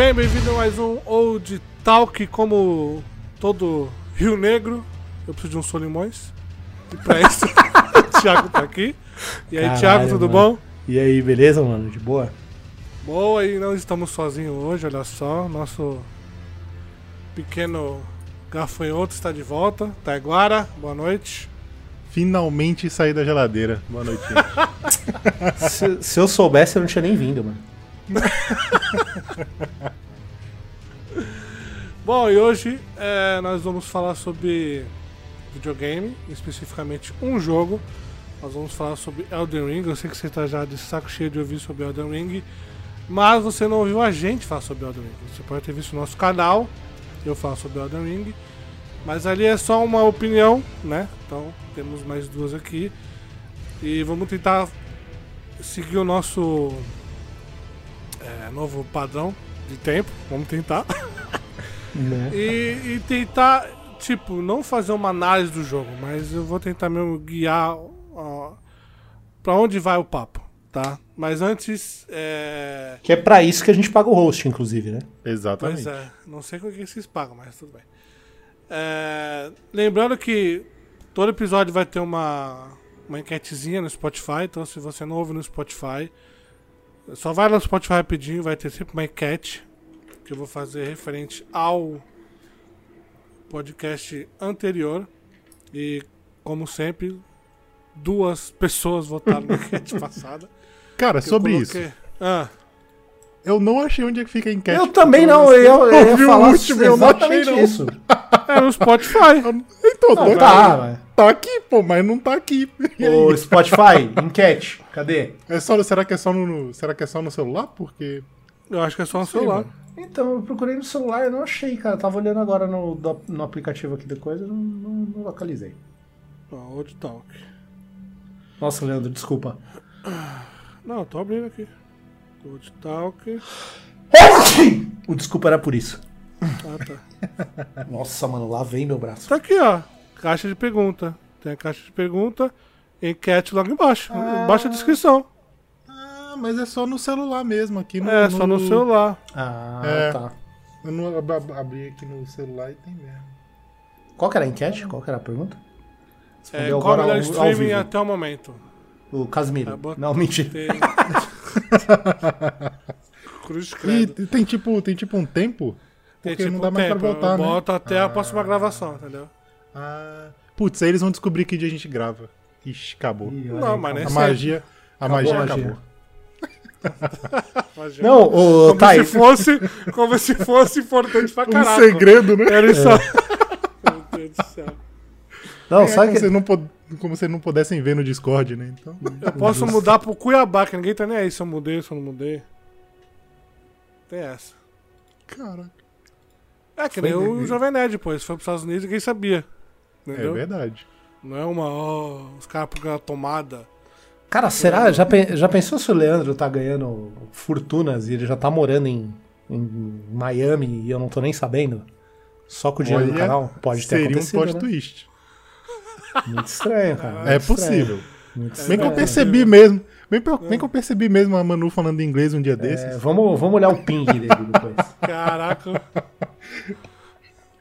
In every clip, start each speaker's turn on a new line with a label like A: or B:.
A: Bem, bem-vindo a mais um Old Talk. Como todo Rio Negro, eu preciso de uns solimões. E pra isso, o Thiago tá aqui. E aí,
B: Caralho,
A: Thiago, tudo
B: mano.
A: bom?
B: E aí, beleza, mano? De boa?
A: Boa, e não estamos sozinhos hoje, olha só. Nosso pequeno gafanhoto está de volta. Taiguara, boa noite.
C: Finalmente saí da geladeira. Boa noite, gente.
B: Se, se eu soubesse, eu não tinha nem vindo, mano.
A: Bom, e hoje é, nós vamos falar sobre videogame, especificamente um jogo. Nós vamos falar sobre Elden Ring. Eu sei que você está já de saco cheio de ouvir sobre Elden Ring, mas você não ouviu a gente falar sobre Elden Ring. Você pode ter visto o nosso canal, eu falo sobre Elden Ring, mas ali é só uma opinião, né? Então temos mais duas aqui e vamos tentar seguir o nosso é, novo padrão de tempo. Vamos tentar.
B: Né?
A: E, e tentar, tipo, não fazer uma análise do jogo, mas eu vou tentar mesmo guiar ó, pra onde vai o papo, tá? Mas antes, é.
B: Que é pra isso que a gente paga o host, inclusive, né?
C: Exatamente.
A: Pois é, não sei com o que vocês pagam, mas tudo bem. É, lembrando que todo episódio vai ter uma, uma enquetezinha no Spotify, então se você não ouve no Spotify, só vai no Spotify rapidinho, vai ter sempre uma enquete que eu vou fazer referente ao podcast anterior. E, como sempre, duas pessoas votaram na enquete passada.
C: Cara,
A: eu
C: sobre
A: coloquei-
C: isso,
A: Ah,
C: eu não achei onde é que fica a enquete.
B: Eu também não, eu, eu ia
C: ouvi o
B: falar
C: último, eu não achei,
B: exatamente
C: não.
B: isso.
A: é no Spotify.
C: Então,
B: Não,
C: tá,
B: tá, mas...
C: tá aqui, pô, mas não tá aqui.
B: Ô, Spotify, enquete, cadê?
C: É só, será, que é só no, será que é só no celular? Porque.
A: Eu acho que é só no
C: Sei,
A: celular.
C: mano.
B: Então, eu procurei no celular e não achei, cara. Tava olhando agora no, no aplicativo aqui da coisa não, não, não localizei.
A: Old Talk.
B: Nossa, Leandro, desculpa.
A: Não, tô abrindo aqui. Old Talk.
B: O desculpa era por isso.
A: Ah, tá.
B: Nossa, mano, lá vem meu braço.
A: Tá aqui, ó. Caixa de pergunta. Tem a caixa de pergunta. Enquete logo embaixo. Embaixo a descrição.
C: Ah, mas é só no celular mesmo, aqui no.
A: É, só no celular.
B: Ah,
C: É.
B: tá.
C: Eu não ab- ab- abri aqui no celular e tem mesmo.
B: Qual que era a enquete? Qual que era a pergunta?
A: É,
B: Respondeu
A: qual o
B: agora
A: melhor
B: ao- ao
A: streaming
B: vivo.
A: até o momento?
B: O Casimiro.
A: Tá, bota-
B: Não, mentira.
A: Tem. Cruz
C: E
A: credo.
C: tem tipo, tem tipo um tempo?
A: Tem
C: Porque
A: tipo
C: não dá mais
A: tempo.
C: pra voltar,
A: Eu
C: né?
A: boto até a
C: Ah.
A: próxima gravação, entendeu?
C: Ah. Putz, aí eles vão descobrir que dia a gente grava. Ixi, acabou.
B: Ih,
A: Não,
B: aí,
A: mas nem
C: A
A: sempre.
C: magia. A
B: Acabou
C: magia
B: a magia.
C: acabou.
B: Não, ô,
A: como
B: Thay,
A: se fosse, como se fosse importante pra
C: Um
A: caralho.
C: segredo, né?
A: Era isso. Meu Deus do céu.
B: não,
C: É,
B: sabe
C: como,
B: que...
C: vocês não pod- como vocês não pudessem ver no Discord, né? Então.
A: Eu posso mudar pro Cuiabá, que ninguém tá nem aí se eu mudei, se eu não mudei. Tem essa.
C: Caraca.
A: É que
C: Foi
A: nem o. Jovem Nerd, pô. Se foi pros Estados Unidos, ninguém sabia.
C: É
A: Entendeu?
C: verdade.
A: Não é uma, ó, os caras por tomada.
B: Cara, será? Já, pe- já pensou se o Leandro tá ganhando fortunas e ele já tá morando em, em Miami e eu não tô nem sabendo? Só com o dinheiro do
C: Olha,
B: canal? Pode ter
C: Seria um
B: acontecido,
C: plot
B: né?
C: twist.
B: Muito estranho, cara.
C: É
B: muito estranho.
C: possível.
B: Muito
C: Bem que eu
B: estranho.
C: percebi mesmo. Bem, bem que eu percebi mesmo a Manu falando inglês um dia
B: É,
C: desses.
B: vamos, vamos olhar o ping dele depois.
A: Caraca.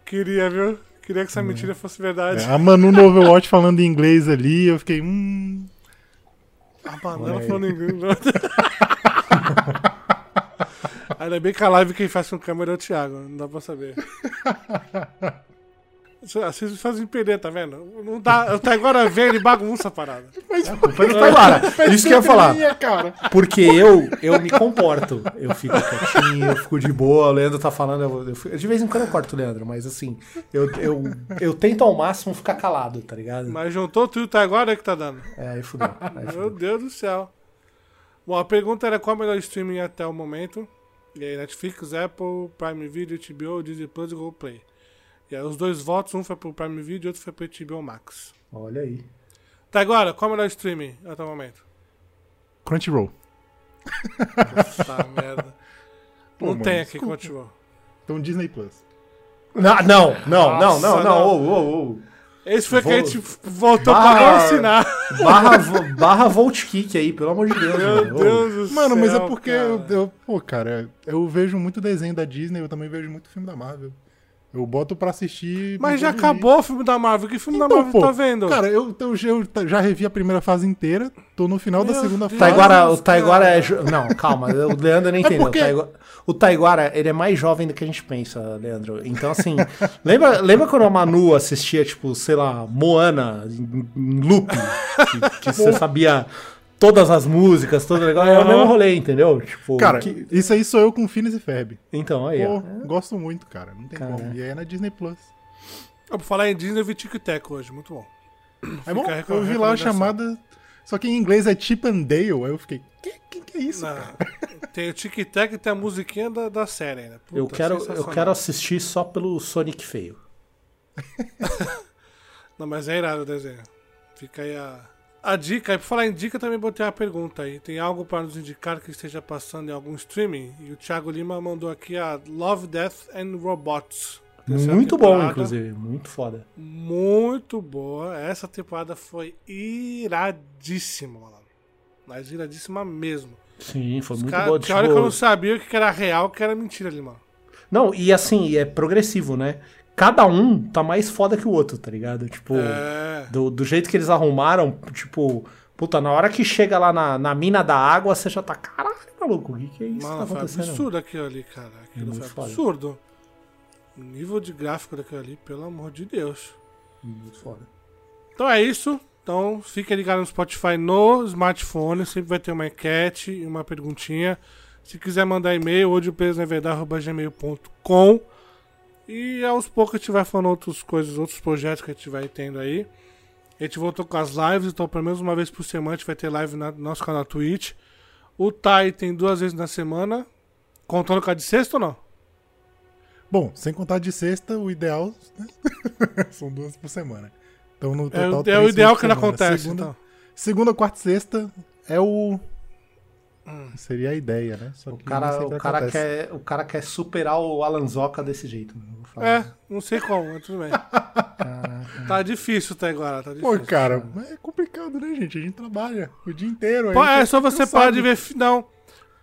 A: Queria, viu? Queria que essa mentira fosse verdade.
C: É, a Manu no Overwatch falando inglês ali, eu fiquei. Hum.
A: A banana falando inglês. Ainda bem que a live quem faz com câmera é o Thiago, não dá pra saber. Vocês me fazem perder, tá vendo? Não dá, até agora vem ele bagunça a parada.
B: A culpa é do Taiguara. Isso que eu ia falar.
C: Minha cara.
B: Porque eu, eu me comporto. Eu fico quietinho, eu fico de boa. O Leandro tá falando. Eu, eu fico- de vez em quando eu corto o Leandro, mas assim, eu, eu, eu tento ao máximo ficar calado, tá ligado?
A: Mas juntou tudo, tá agora é que tá dando.
B: É, aí fudeu. Aí
A: Meu
B: fudeu.
A: Deus do céu. Bom, a pergunta era qual é o melhor streaming até o momento. E aí, Netflix, Apple, Prime Video, HBO, Disney Plus e Google Play. E aí, os dois votos, um foi pro Prime Video e outro foi pro HBO Max.
B: Olha aí.
A: Tá agora, qual é o melhor streaming até o momento?
C: Crunchyroll.
A: Tá, merda.
C: Pô,
A: Não
C: mano,
A: tem aqui
C: desculpa.
A: Crunchyroll.
C: Então Disney Plus.
B: Não, não, não, não, não,
A: Nossa,
B: não.
A: não.
B: Ô, ô, ô.
A: Esse foi que a gente voltou
B: Barra-
A: pra não assinar.
B: Barra, barra Volt Kick aí, pelo amor de Deus.
A: Meu
B: mano.
A: Deus do
C: Mano, mas é
A: céu,
C: porque
A: cara.
C: eu, eu- Pô, cara, eu vejo muito desenho da Disney, eu também vejo muito filme da Marvel. Eu boto pra assistir.
A: Mas já acabou o filme da Marvel. Que filme da
C: Então,
A: Marvel
C: pô,
A: tá vendo?
C: Cara, eu, eu, eu já revi a primeira fase inteira, tô no final da
A: Meu
C: segunda
A: Deus.
C: fase.
B: Taiguara, o Taiguara é. jo- Não, calma, o Leandro nem entendeu.
C: porque-
B: O Taiguara, o Taiguara, ele é mais jovem do que a gente pensa, Leandro. Então, assim, lembra, lembra quando a Manu assistia, tipo, sei lá, Moana em, em loop? Que, que você sabia todas as músicas, todo o negócio. É o mesmo rolê, entendeu? Tipo,
C: Cara,
B: que-
C: isso aí sou eu com Phineas e Ferb.
B: Então, aí,
C: Pô,
B: ó.
C: gosto muito, cara. Não tem
B: Cara.
C: como. E aí é na Disney Plus.
A: Ah, Por falar em Disney, eu vi Tic Tac hoje. Muito bom.
C: É bom, eu vi lá a chamada. Só que em inglês é Chip and Dale. Aí eu fiquei, que, que, que é isso,
A: Não,
C: cara?
A: tem o Tic Tac e tem a musiquinha da, da série ainda. Puta,
B: Eu quero, eu quero assistir só pelo Sonic feio.
A: Não, mas é irado o desenho. Fica aí a, a dica. E por falar em dica, também botei uma pergunta aí. Tem algo para nos indicar que esteja passando em algum streaming? E o Thiago Lima mandou aqui a Love, Death and Robots. Terceira
B: Muito bom, inclusive. Muito foda.
A: Muito boa. Essa temporada foi iradíssima, mano. Mas iradíssima mesmo.
B: Sim, foi muito
A: Cara,
B: boa.
A: tinha hora
B: tipo-
A: que eu não sabia o que era real o que era mentira ali, mano.
B: Não, e assim, é progressivo, né? Cada um tá mais foda que o outro, tá ligado? Tipo,
A: É.
B: do, do jeito que eles arrumaram, tipo, puta, na hora que chega lá na, na mina da água, você já tá, caralho, maluco, o que, que é isso
A: Mano,
B: que tá
A: foi
B: acontecendo?
A: absurdo aquilo ali, cara. Aquilo
B: muito
A: foi
B: foda.
A: absurdo. O nível de gráfico daquilo ali, pelo amor de Deus.
B: Muito foda.
A: Então é isso. Então fica ligado no Spotify no smartphone. Sempre vai ter uma enquete e uma perguntinha. Se quiser mandar e-mail, hoje o gmail.com E aos poucos a gente vai falando outras coisas, outros projetos que a gente vai tendo aí. A gente voltou com as lives, então pelo menos uma vez por semana a gente vai ter live no nosso canal Twitch. O Tai tem duas vezes na semana. Contando com a de sexta ou não?
C: Bom, sem contar de sexta, o ideal né? são duas por semana. Então no
A: É,
C: total
A: o- é
C: três
A: o ideal que não acontece.
C: Segunda,
A: Então.
C: segunda, quarta e sexta é o
A: Hum.
C: seria a ideia, né? Só
B: O cara, o, cara
C: acontece.
B: quer, o cara quer superar o Alanzoca desse jeito. Vou falar.
A: É, não sei como, mas tudo bem. Tá difícil até agora, tá difícil.
C: Pô, cara, é complicado, né, gente? A gente trabalha o dia inteiro. aí
A: Pô, é só você
C: cansado.
A: parar de ver. Não.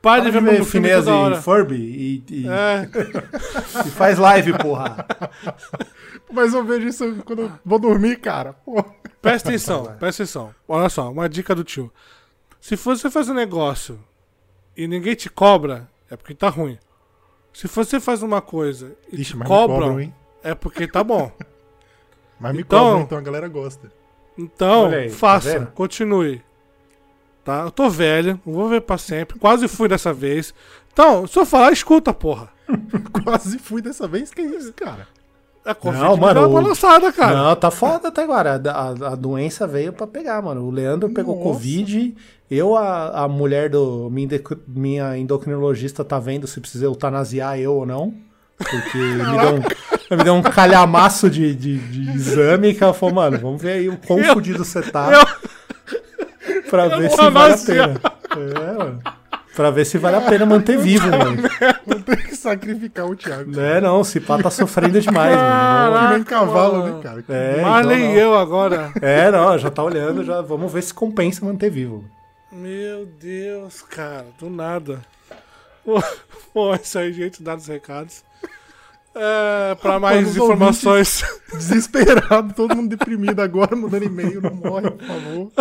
A: Para de ver meu filme toda hora.
B: e Furby e, e-
A: É,
B: e faz live, porra.
C: Mas eu vejo isso quando eu vou dormir, cara. Pô.
A: presta atenção, presta atenção. Olha só, uma dica do tio. Se você faz um negócio e ninguém te cobra, é porque tá ruim. Se você faz uma coisa e
C: Ixi,
A: te cobram,
C: cobram,
A: é porque tá bom.
C: Mas me
A: Então-
C: cobram, então a galera gosta.
A: Então,
B: aí, tá
A: faça,
B: vendo?
A: continue. Tá? Eu tô velho, não vou ver pra sempre. Quase fui dessa vez. Então, se eu falar, escuta, porra.
C: Quase fui dessa vez, que isso, cara?
A: A Covid
B: Não, mano,
A: deu uma balançada, cara.
B: Não, tá foda até agora. A, a- a doença veio pra pegar, mano. O Leandro pegou
C: Nossa.
B: Covid. Eu, a, a mulher do. Minha, minha endocrinologista tá vendo se precisa eutanasiar eu ou não. Porque me deu um, me deu um calhamaço de, de, de exame que ela falou, mano, vamos ver aí o quão
A: Eu-
B: fudido você tá.
A: eu-
B: pra ver se vale a pena. É, mano. Pra ver se vale a pena manter vivo, mano.
C: Vou ter que sacrificar o Thiago.
B: É, não, se pá tá sofrendo demais, mano.
C: Que nem cavalo,
A: mano.
C: né, cara?
B: É,
A: Mas
B: então
A: nem
B: não.
A: eu agora.
B: É, não, já tá olhando, já vamos ver se compensa manter vivo.
A: Meu Deus, cara, do nada. Bom, é isso aí, gente, dados os recados. É, pra mais informações.
C: Desesperado, todo mundo deprimido agora, mandando e-mail, não morre, por favor.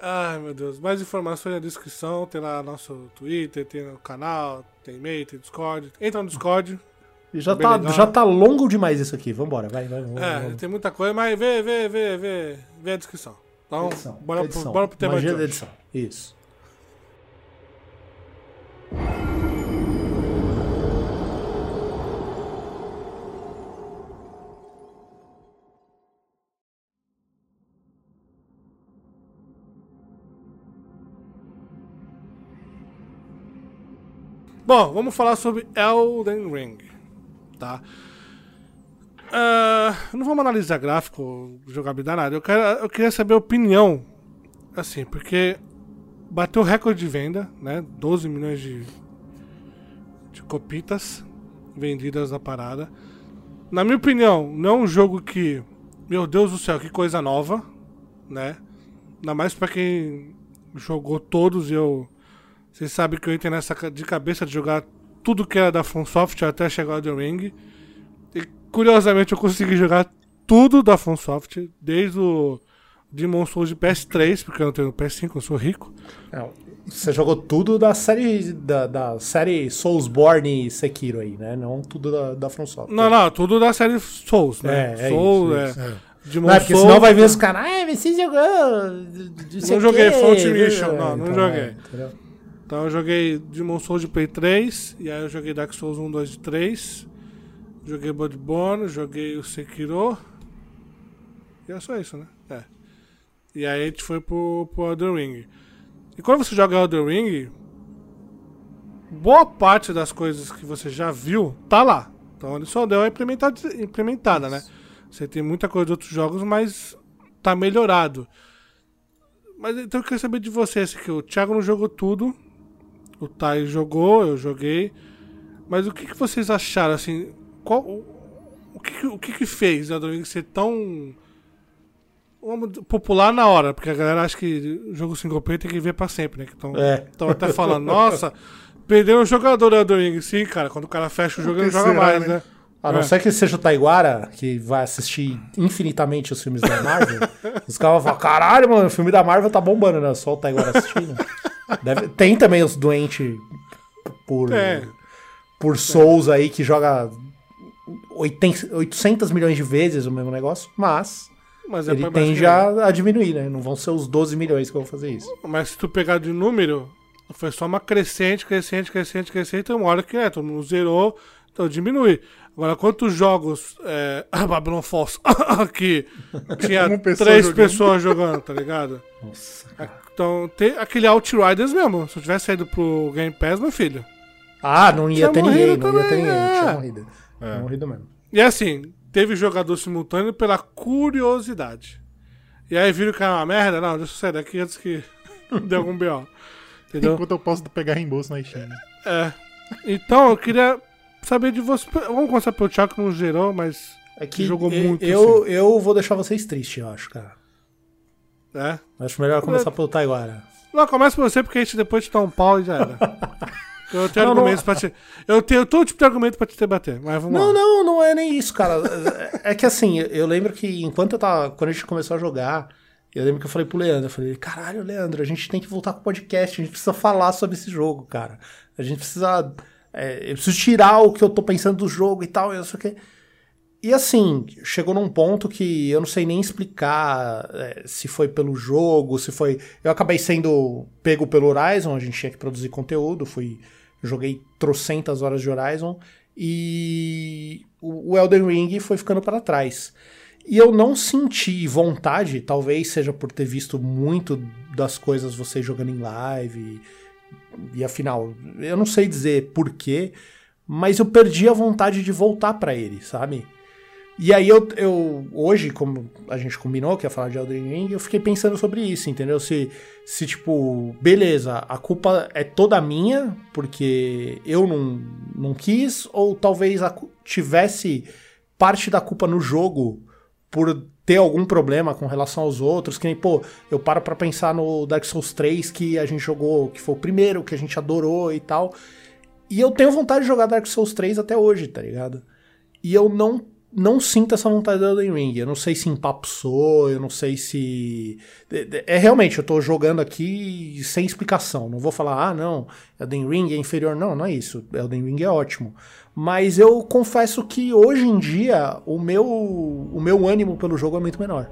A: Ai, meu Deus. Mais informações na descrição. Tem lá nosso Twitter, tem o canal, tem e-mail, tem Discord. Entra no Discord.
B: E já tá,
A: legal.
B: já tá longo demais isso aqui. Vambora, vai, vai. Vamos,
A: É,
B: vamos.
A: tem muita coisa, mas vê, vê, vê, vê, vê a descrição. Então,
B: Edição,
A: bora,
B: edição.
A: Pro, bora pro tema
B: Magia
A: de hoje.
B: edição. Isso.
A: Bom, vamos falar sobre Elden Ring, tá? Ah, não vamos analisar gráfico, jogabilidade, nada. Eu, quero, eu queria saber a opinião, assim, porque bateu recorde de venda, né? 12 milhões de, de copitas vendidas na parada. Na minha opinião, não é um jogo que meu Deus do céu, que coisa nova, né? Ainda mais pra quem jogou todos e eu. Vocês sabem que eu entrei nessa de cabeça de jogar tudo que era da From Software até chegar ao The Ring. Curiosamente eu consegui jogar tudo da Software, desde o Demon Souls de PS3, porque eu não tenho PS5, eu sou rico.
B: Não, Você jogou tudo da série da, da série Soulsborne e Sekiro aí, né? Não tudo da, da.
A: Não, não, tudo da série Souls, né?
B: É, é
A: Souls,
B: isso,
A: é.
C: É.
A: Demon
B: Não, é porque
A: Souls,
B: senão vai ver os caras, ah, você jogou.
A: Não joguei Front Mission, não, não joguei.
B: é, entendeu?
A: Então eu joguei Demon Souls de Play 3, e aí eu joguei Dark Souls 1, 2 e 3. Joguei Bloodborne, joguei o Sekiro. E é só isso, né? É. E aí a gente foi pro, pro Elden Ring. E quando você joga Elden Ring, boa parte das coisas que você já viu tá lá. Então ele só deu a implementada, implementada né? Você tem muita coisa de outros jogos, mas tá melhorado. Mas então eu queria saber de você, assim, que o Thiago não jogou tudo. O Tai jogou, eu joguei. Mas o que, que vocês acharam, assim? Qual, o, o que, o que, que fez Elden Ring ser tão popular na hora? Porque a galera acha que o jogo single player tem que ver pra sempre, né? Que estão
B: É.
A: até falando, nossa, perdeu um jogador do Elden Ring. Sim, cara, quando o cara fecha o jogo, ele não joga
C: será,
A: mais,
C: né?
A: né?
B: A não
A: É.
B: ser que seja o Taiguara, que vai assistir infinitamente os filmes da Marvel, os caras vão falar, caralho, mano, o filme da Marvel tá bombando, né? Só o Taiguara assistindo. Deve- tem também os doentes por,
A: É.
B: por Souls aí que joga 80 800 milhões de vezes o mesmo negócio, mas
A: Mas é
B: ele tende
A: que-
B: a, diminuir, né? Não vão ser os 12 milhões que vão fazer isso.
A: Mas se tu pegar de número, foi só uma crescente, crescente, crescente, crescente. Tem uma hora que é, todo mundo zerou, então diminui. Agora, quantos jogos é, Babylon Falls que tinha três
C: jogando.
A: pessoas jogando, tá ligado?
B: Nossa.
A: Então, tem aquele Outriders mesmo. Se eu tivesse saído pro Game Pass, meu filho.
B: Ah, não ia ter ninguém, não ia ter ninguém.
A: é.
B: Tinha morrido.
C: É.
B: Morrido mesmo.
A: E assim, teve jogador simultâneo pela curiosidade. E aí viram que era uma merda? Não, deixa eu sair daqui antes que dê algum B.O. Entendeu?
C: Enquanto eu posso pegar reembolso na Steam.
A: É. Então, eu queria saber de você. Vamos começar pelo Thiago, que não gerou, mas.
B: É que
A: Jogou
B: eu,
A: muito,
B: Eu, eu vou deixar vocês tristes, eu acho, cara.
A: É.
B: Acho melhor começar pelo Taiguara.
A: Não, começa por você, porque a gente depois te dá um pau e já era. Eu tenho
B: Não,
A: argumentos
B: não-
A: pra te. Eu tenho todo tipo de argumento pra te debater, mas vamos
B: Não,
A: lá.
B: não, não é nem isso, cara. É que assim, eu lembro que enquanto eu tava. Quando a gente começou a jogar, eu lembro que eu falei pro Leandro, eu falei, caralho, Leandro, a gente tem que voltar com o podcast, a gente precisa falar sobre esse jogo, cara. A gente precisa. é, eu preciso tirar o que eu tô pensando do jogo e tal, e não sei o quê. E assim, chegou num ponto que eu não sei nem explicar é, se foi pelo jogo, se foi. Eu acabei sendo pego pelo Horizon, a gente tinha que produzir conteúdo, fui. Joguei trocentas horas de Horizon e o Elden Ring foi ficando para trás. E eu não senti vontade, talvez seja por ter visto muito das coisas vocês jogando em live. E, e afinal, eu não sei dizer porquê, mas eu perdi a vontade de voltar para ele, sabe? E aí eu, eu hoje, como a gente combinou que ia falar de Elden Ring, eu fiquei pensando sobre isso, entendeu? Se, se tipo, beleza, a culpa é toda minha, porque eu não, não quis, ou talvez a tivesse parte da culpa no jogo por ter algum problema com relação aos outros, que nem, pô, eu paro pra pensar no Dark Souls 3 que a gente jogou, que foi o primeiro, que a gente adorou e tal. E eu tenho vontade de jogar Dark Souls 3 até hoje, tá ligado? E eu não não sinto essa vontade do Elden Ring. Eu não sei se empapsou, eu não sei se. É realmente, eu tô jogando aqui sem explicação. Não vou falar, ah, não, Elden Ring é inferior. Não, não é isso. Elden Ring é ótimo. Mas eu confesso que hoje em dia o meu, o meu ânimo pelo jogo é muito menor.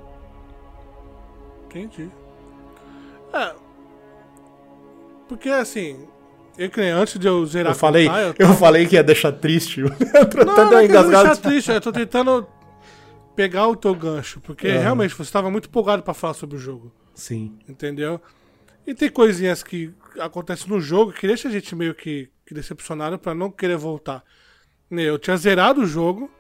A: Entendi. É. Porque assim. Eu antes de eu zerar
B: Eu falei,
A: com o Thay,
B: eu falei que ia deixar triste. Eu até
A: Não, não é eu deixar triste, eu tô tentando pegar o teu gancho, porque
B: Aham.
A: realmente você estava muito empolgado pra falar sobre o jogo,
B: Sim.
A: entendeu? E tem coisinhas que acontecem no jogo que deixa a gente meio que, que decepcionado pra não querer voltar. Nem Eu tinha zerado o jogo,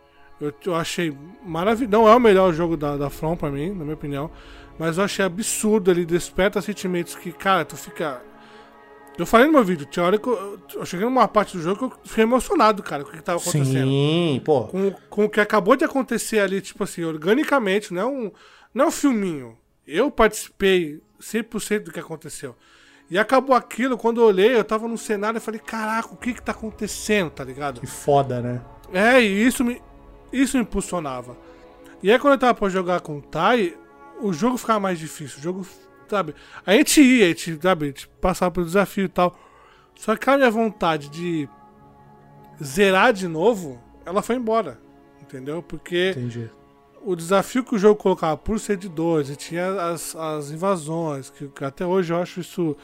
A: eu, eu achei maravilhoso. Não é o melhor jogo da, da From pra mim, na minha opinião, mas eu achei absurdo, ele desperta sentimentos que, cara, tu fica. Eu falei no meu vídeo, tinha hora que eu, eu cheguei numa parte do jogo que eu fiquei emocionado, cara, com o que tava acontecendo.
B: Sim, pô.
A: Com, com o que acabou de acontecer ali, tipo assim, organicamente, não é um, não é um filminho. Eu participei 100% do que aconteceu. E acabou aquilo, quando eu olhei, eu tava no cenário e falei, caraca, o que que tá acontecendo, tá ligado?
B: Que foda, né?
A: É, e isso me, isso me impulsionava. E aí quando eu tava pra jogar com o Tai, o jogo ficava mais difícil. O jogo, sabe? A gente ia, a gente, sabe, a gente passava pelo desafio e tal. Só que a minha vontade de zerar de novo, ela foi embora. Entendeu? Porque
B: Entendi.
A: o desafio que o jogo colocava por ser de dois, e tinha as, as invasões, que, que até hoje eu acho isso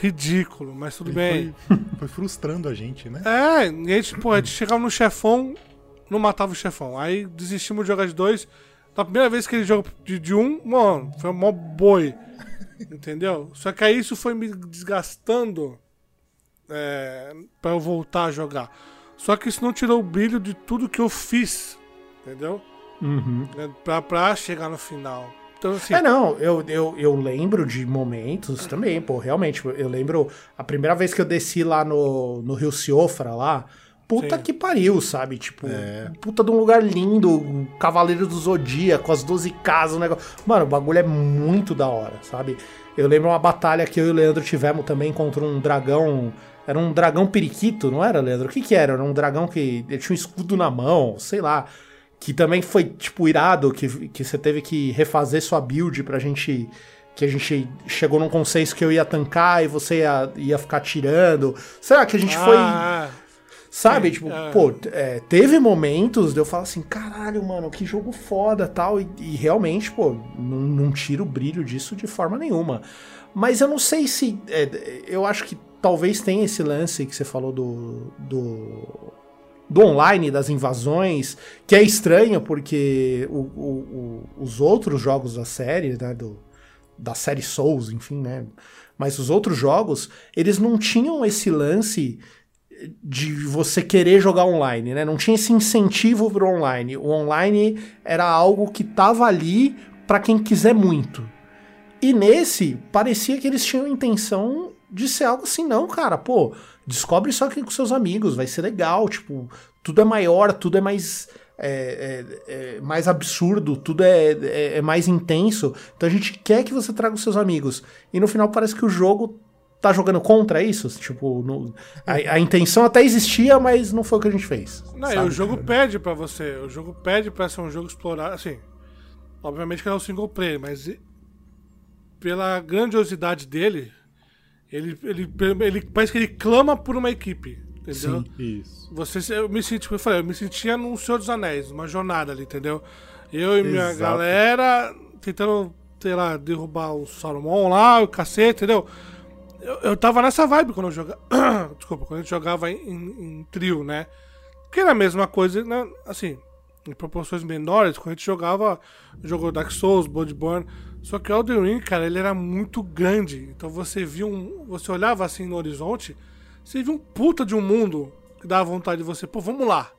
A: ridículo, mas tudo bem.
C: Foi, foi frustrando a gente, né?
A: É, e a gente, pô, a gente chegava no chefão, não matava o chefão. Aí desistimos de jogar de dois. Na primeira vez que ele jogou de, de um, mano, foi um mó boi. Entendeu? Só que aí isso foi me desgastando é, pra eu voltar a jogar. Só que isso não tirou o brilho de tudo que eu fiz. Entendeu?
B: Uhum.
A: Né, Pra, pra chegar no final. Então, assim.
B: É, não, eu, eu, eu lembro de momentos também, pô, realmente. Eu lembro a primeira vez que eu desci lá no, no Rio Ciofra, lá. Puta
A: Sim.
B: que pariu, sabe? Tipo, puta de um lugar lindo, Cavaleiro do Zodíaco, as 12 casas, o negócio. Mano, o bagulho é muito da hora, sabe? Eu lembro uma batalha que eu e o Leandro tivemos também contra um dragão. Era um dragão periquito, não era, Leandro? O que que era? Era um dragão que ele tinha um escudo na mão, sei lá. Que também foi, tipo, irado, que, que você teve que refazer sua build pra gente. Que a gente chegou num consenso que eu ia tancar e você ia, ia ficar tirando. Será que a gente foi.
A: ah,
B: Sabe,
A: Sim,
B: tipo,
A: é.
B: pô, é, teve momentos de eu falar assim, caralho, mano, que jogo foda tal. E, e realmente, pô, não, não tira o brilho disso de forma nenhuma. Mas eu não sei se. é, eu acho que talvez tenha esse lance que você falou do. do do online, das invasões, que é estranho porque o- o- o- os outros jogos da série, né, do, da série Souls, enfim, né, mas os outros jogos, eles não tinham esse lance de você querer jogar online, né? Não tinha esse incentivo pro online. O online era algo que tava ali pra quem quiser muito. E nesse, parecia que eles tinham intenção de ser algo assim, não, cara, pô, descobre só aqui com seus amigos, vai ser legal, tipo, tudo é maior, tudo é mais. é- é- é mais absurdo, tudo é, é- é mais intenso. Então a gente quer que você traga os seus amigos. E no final parece que o jogo tá jogando contra isso. Tipo, no- a, a intenção até existia, mas não foi o que a gente fez.
A: Não,
B: sabe,
A: o jogo pede pra você. O jogo pede pra ser um jogo explorado. Assim, obviamente que não é um single player, mas pela grandiosidade dele, ele, ele, ele parece que ele clama por uma equipe. Entendeu?
C: Isso.
A: Você, eu me senti, como eu falei, eu me sentia num Senhor dos Anéis, uma jornada ali, entendeu? Eu e minha
C: Exato.
A: galera tentando, sei lá, derrubar o Salomão lá, o cacete, entendeu? Eu, eu tava nessa vibe quando eu jogava. Desculpa, quando a gente jogava em, em- em trio, né? Porque era a mesma coisa, né? Assim, em proporções menores, quando a gente jogava, jogou Dark Souls, Bloodborne. Só que o Elden Ring, cara, ele era muito grande. Então você via um. Você olhava assim no horizonte, você via um puta de um mundo que dava vontade de você, pô, vamos lá.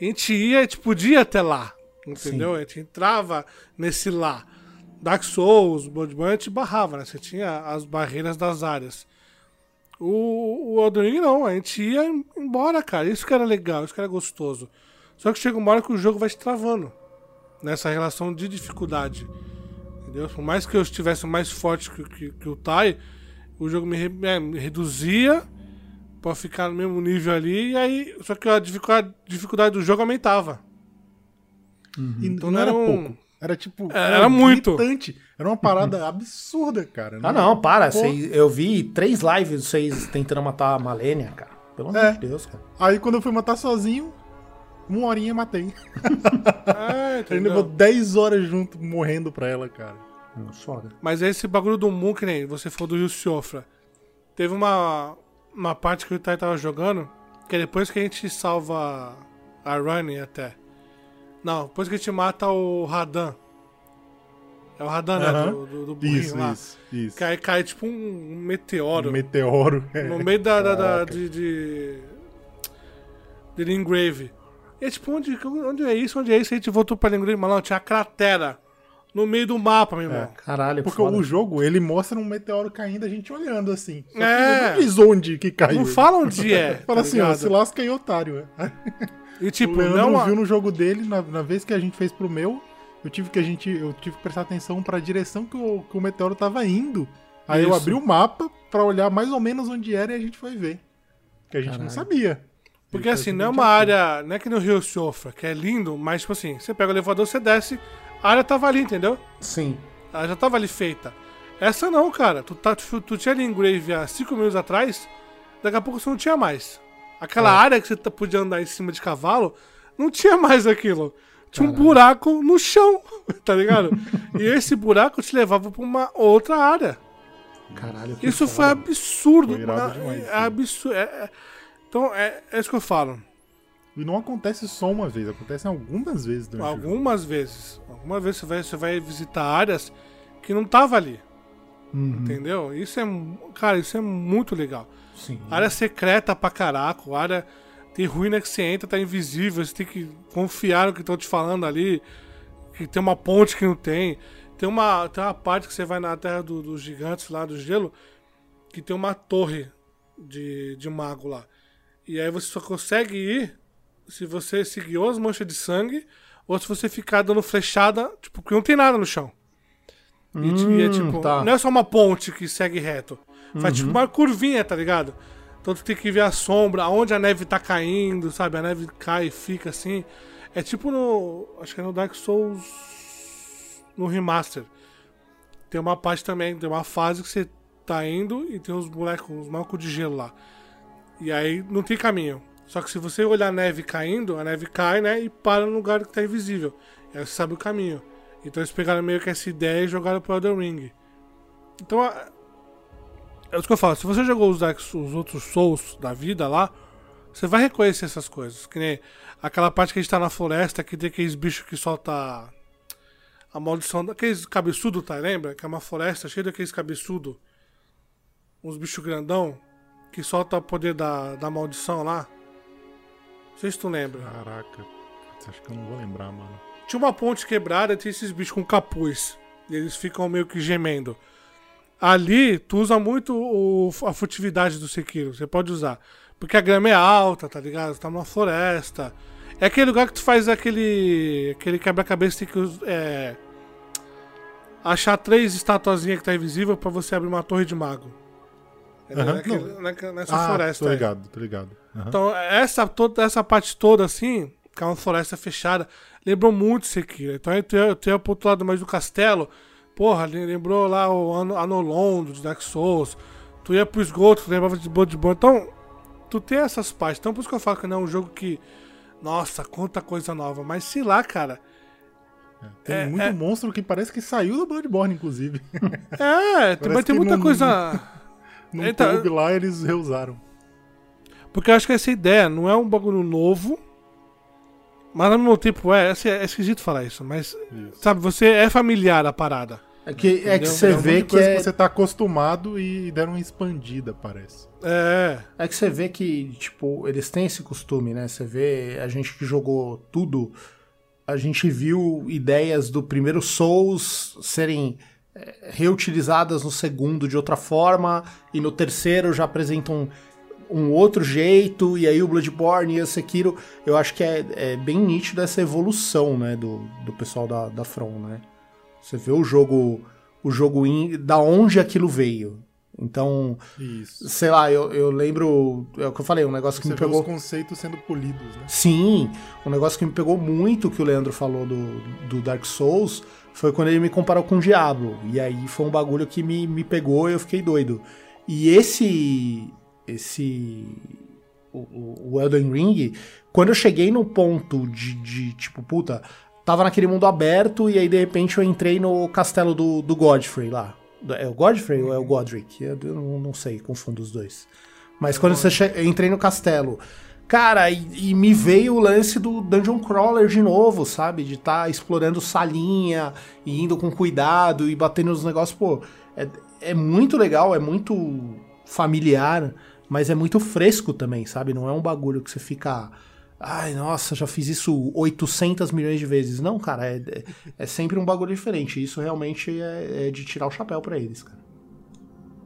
A: A gente ia, a gente podia até lá. Entendeu? A gente entrava nesse lá. Dark Souls, Bloodborne, a gente barrava, né? Você tinha as barreiras das áreas. O, o Elden Ring não, a gente ia embora, cara. Isso que era legal, isso que era gostoso. Só que chega uma hora que o jogo vai te travando nessa relação de dificuldade. Entendeu? Por mais que eu estivesse mais forte que, que- que o Tai, o jogo me, é, me reduzia pra ficar no mesmo nível ali, e aí. Só que a dificuldade, dificuldade do jogo aumentava.
C: E
A: Então
C: não era
A: era um-
C: pouco. Era tipo.
A: era muito.
C: gritante. Era uma parada absurda, cara.
B: Ah, não, para.
C: Pô.
B: cês- eu vi três lives de vocês tentando matar a Malenia, cara. Pelo amor
C: É.
B: de Deus, cara.
C: Aí quando eu fui matar sozinho, uma horinha matei.
A: É,
C: Ele levou 10 horas junto morrendo pra ela, cara.
B: Não, Foda.
A: Mas esse bagulho do Moon, que nem você falou do Rio Siofra. Teve uma, uma parte que o Tai tava jogando, que é depois que a gente salva a Running até. Não, depois que a gente mata o Radan. É o Radan, né? Do, do, do burrinho
C: Isso,
A: lá.
C: isso, isso.
A: Cai, cai tipo um meteoro.
C: Um meteoro. é.
A: No meio da, da, da- de, de. De Lingrave. E é tipo, onde, onde é isso? Onde é isso? A gente voltou pra Lingrave, mas não, tinha a cratera no meio do mapa, meu irmão.
B: Caralho,
C: Porque
B: foda.
C: o jogo, ele mostra um meteoro caindo, a gente olhando assim. Só
A: É.
C: não diz onde que caiu.
A: Não fala onde é.
C: Fala
A: tá
C: assim, ó, se lasca aí, otário.
A: E tipo,
C: o
A: não. a-
C: viu no jogo dele, na, na vez que a gente fez pro meu, eu tive que a gente, eu tive que prestar atenção pra direção que o, que o meteoro tava indo. Aí eu
A: Isso.
C: abri o mapa pra olhar mais ou menos onde era e a gente foi ver. Que a gente não sabia.
A: Porque
C: Ele
A: assim, não é uma
C: direitinho.
A: área. Não é que no Rio Sofra, que é lindo, mas tipo assim, você pega o elevador, você desce, a área tava ali, entendeu?
B: Sim.
A: Ela já tava ali feita. Essa não, cara. Tu, tá, tu, tu tinha ali em Grave há 5 minutos atrás, daqui a pouco você não tinha mais. Aquela
B: É.
A: área que você tá- podia andar em cima de cavalo, não tinha mais aquilo. Tinha um buraco no chão, tá ligado? e esse buraco te levava pra uma outra área.
B: Caralho.
A: Isso foi
B: foda.
A: absurdo.
C: Foi
A: É-
C: demais,
A: é absurdo. É- é- então, é, é isso que eu falo.
C: E não acontece só uma vez, acontece algumas vezes durante.
A: Algumas vezes. Algumas vezes você vai, você vai visitar áreas que não tava ali.
B: Uhum.
A: Entendeu? Isso é. Cara, isso é muito legal.
B: Sim.
A: Área secreta pra caraca. Área. Tem ruína que você entra, tá invisível. Você tem que confiar no que estão te falando ali. Que tem uma ponte que não tem. Tem uma, tem uma parte que você vai na terra do- dos gigantes lá do gelo. Que tem uma torre de, de mago lá. E aí você só consegue ir se você seguir ou as manchas de sangue. Ou se você ficar dando flechada. Tipo, porque não tem nada no chão. E, é
B: Hum,
A: tipo,
B: tá.
A: não é só uma ponte que segue reto. Faz tipo uma curvinha, tá ligado? Então tu tem que ver a sombra, aonde a neve tá caindo, sabe? A neve cai e fica assim. É tipo no. Acho que é no Dark Souls. No Remaster. Tem uma parte também, tem uma fase que você tá indo e tem uns bonecos, uns malcos de gelo lá. E aí não tem caminho. Só que se você olhar a neve caindo, a neve cai, né? E para no lugar que tá invisível. E aí você sabe o caminho. Então eles pegaram meio que essa ideia e jogaram pro Elden Ring. Então a- é isso que eu falo. Se você jogou os, Dark os outros Souls da vida lá, você vai reconhecer essas coisas. Que nem aquela parte que a gente tá na floresta, que tem aqueles bichos que solta a maldição daqueles cabeçudo, tá? Lembra? Que é uma floresta cheia daqueles cabeçudo. Uns bichos grandão que solta o poder da, da maldição lá. Não sei se tu lembra.
C: Caraca. Acho que eu não vou lembrar, mano.
A: Tinha uma ponte quebrada e tem esses bichos com capuz. E eles ficam meio que gemendo. Ali, tu usa muito o- a furtividade do Sekiro. Você pode usar. Porque a grama é alta, tá ligado? Você tá numa floresta. É aquele lugar que tu faz aquele. aquele quebra-cabeça tem que é, achar três estatuazinhas que tá invisível pra você abrir uma torre de mago. É
C: Aham,
A: naquele-
C: não.
A: naquela- nessa
C: Ah,
A: floresta.
C: tô
A: aí.
C: ligado, tô ligado. Aham.
A: Então, essa, toda, essa parte toda, assim, que é uma floresta fechada, lembrou muito Sekiro. Então, aí tu ia, tu ia pro outro lado mais do castelo, porra, le- lembrou lá o Ano- Anolon do Dark Souls. Tu ia pro esgoto, tu lembrava de Bloodborne. Então, tu tem essas partes. Então, por isso que eu falo que não é um jogo que, nossa, quanta coisa nova. Mas, sei lá, cara.
C: Tem
A: é-
C: muito
A: é-
C: monstro que parece que saiu do Bloodborne, inclusive.
A: É, mas tem muita
C: não-
A: coisa...
C: No
A: Então-
C: clube lá eles reusaram.
A: Porque eu acho que essa ideia não é um bagulho novo, mas ao mesmo tempo é, é, é esquisito falar isso, mas
C: Isso.
A: sabe, você é familiar a parada.
B: É que, é que você
C: É um
B: vê que é,
C: que você tá acostumado e deram uma expandida, parece.
A: É,
B: é que você vê que, tipo, eles têm esse costume, né? Você vê, a gente que jogou tudo, a gente viu ideias do primeiro Souls serem é, reutilizadas no segundo de outra forma, e no terceiro já apresentam um outro jeito, e aí o Bloodborne e o Sekiro, eu acho que é, é bem nítido essa evolução, né, do, do pessoal da, da From, né? Você vê o jogo, o jogo in, da onde aquilo veio. Então,
C: Isso.
B: sei lá, eu, eu lembro, é o que eu falei, um negócio que
C: Você
B: me
C: vê
B: pegou...
C: os conceitos sendo polidos, né?
B: Sim, um negócio que me pegou muito que o Leandro falou do, do Dark Souls foi quando ele me comparou com o Diablo. E aí foi um bagulho que me, me pegou e eu fiquei doido. E esse. Esse. O, o- Elden Ring, quando eu cheguei no ponto de, de, tipo, puta, tava naquele mundo aberto e aí de repente eu entrei no castelo do, do Godfrey lá. É o Godfrey ou é o Godric? Eu, não, não sei, confundo os dois. Mas quando você che... eu entrei no castelo, cara, e, e me veio o lance do Dungeon Crawler de novo, sabe? De estar explorando salinha e indo com cuidado e batendo nos negócios, pô, é, é muito legal, é muito familiar, mas é muito fresco também, sabe? Não é um bagulho que você fica Ai, nossa, já fiz isso 800 milhões de vezes. Não, cara, é, é, é sempre um bagulho diferente. Isso realmente é, é de tirar o chapéu pra eles, cara.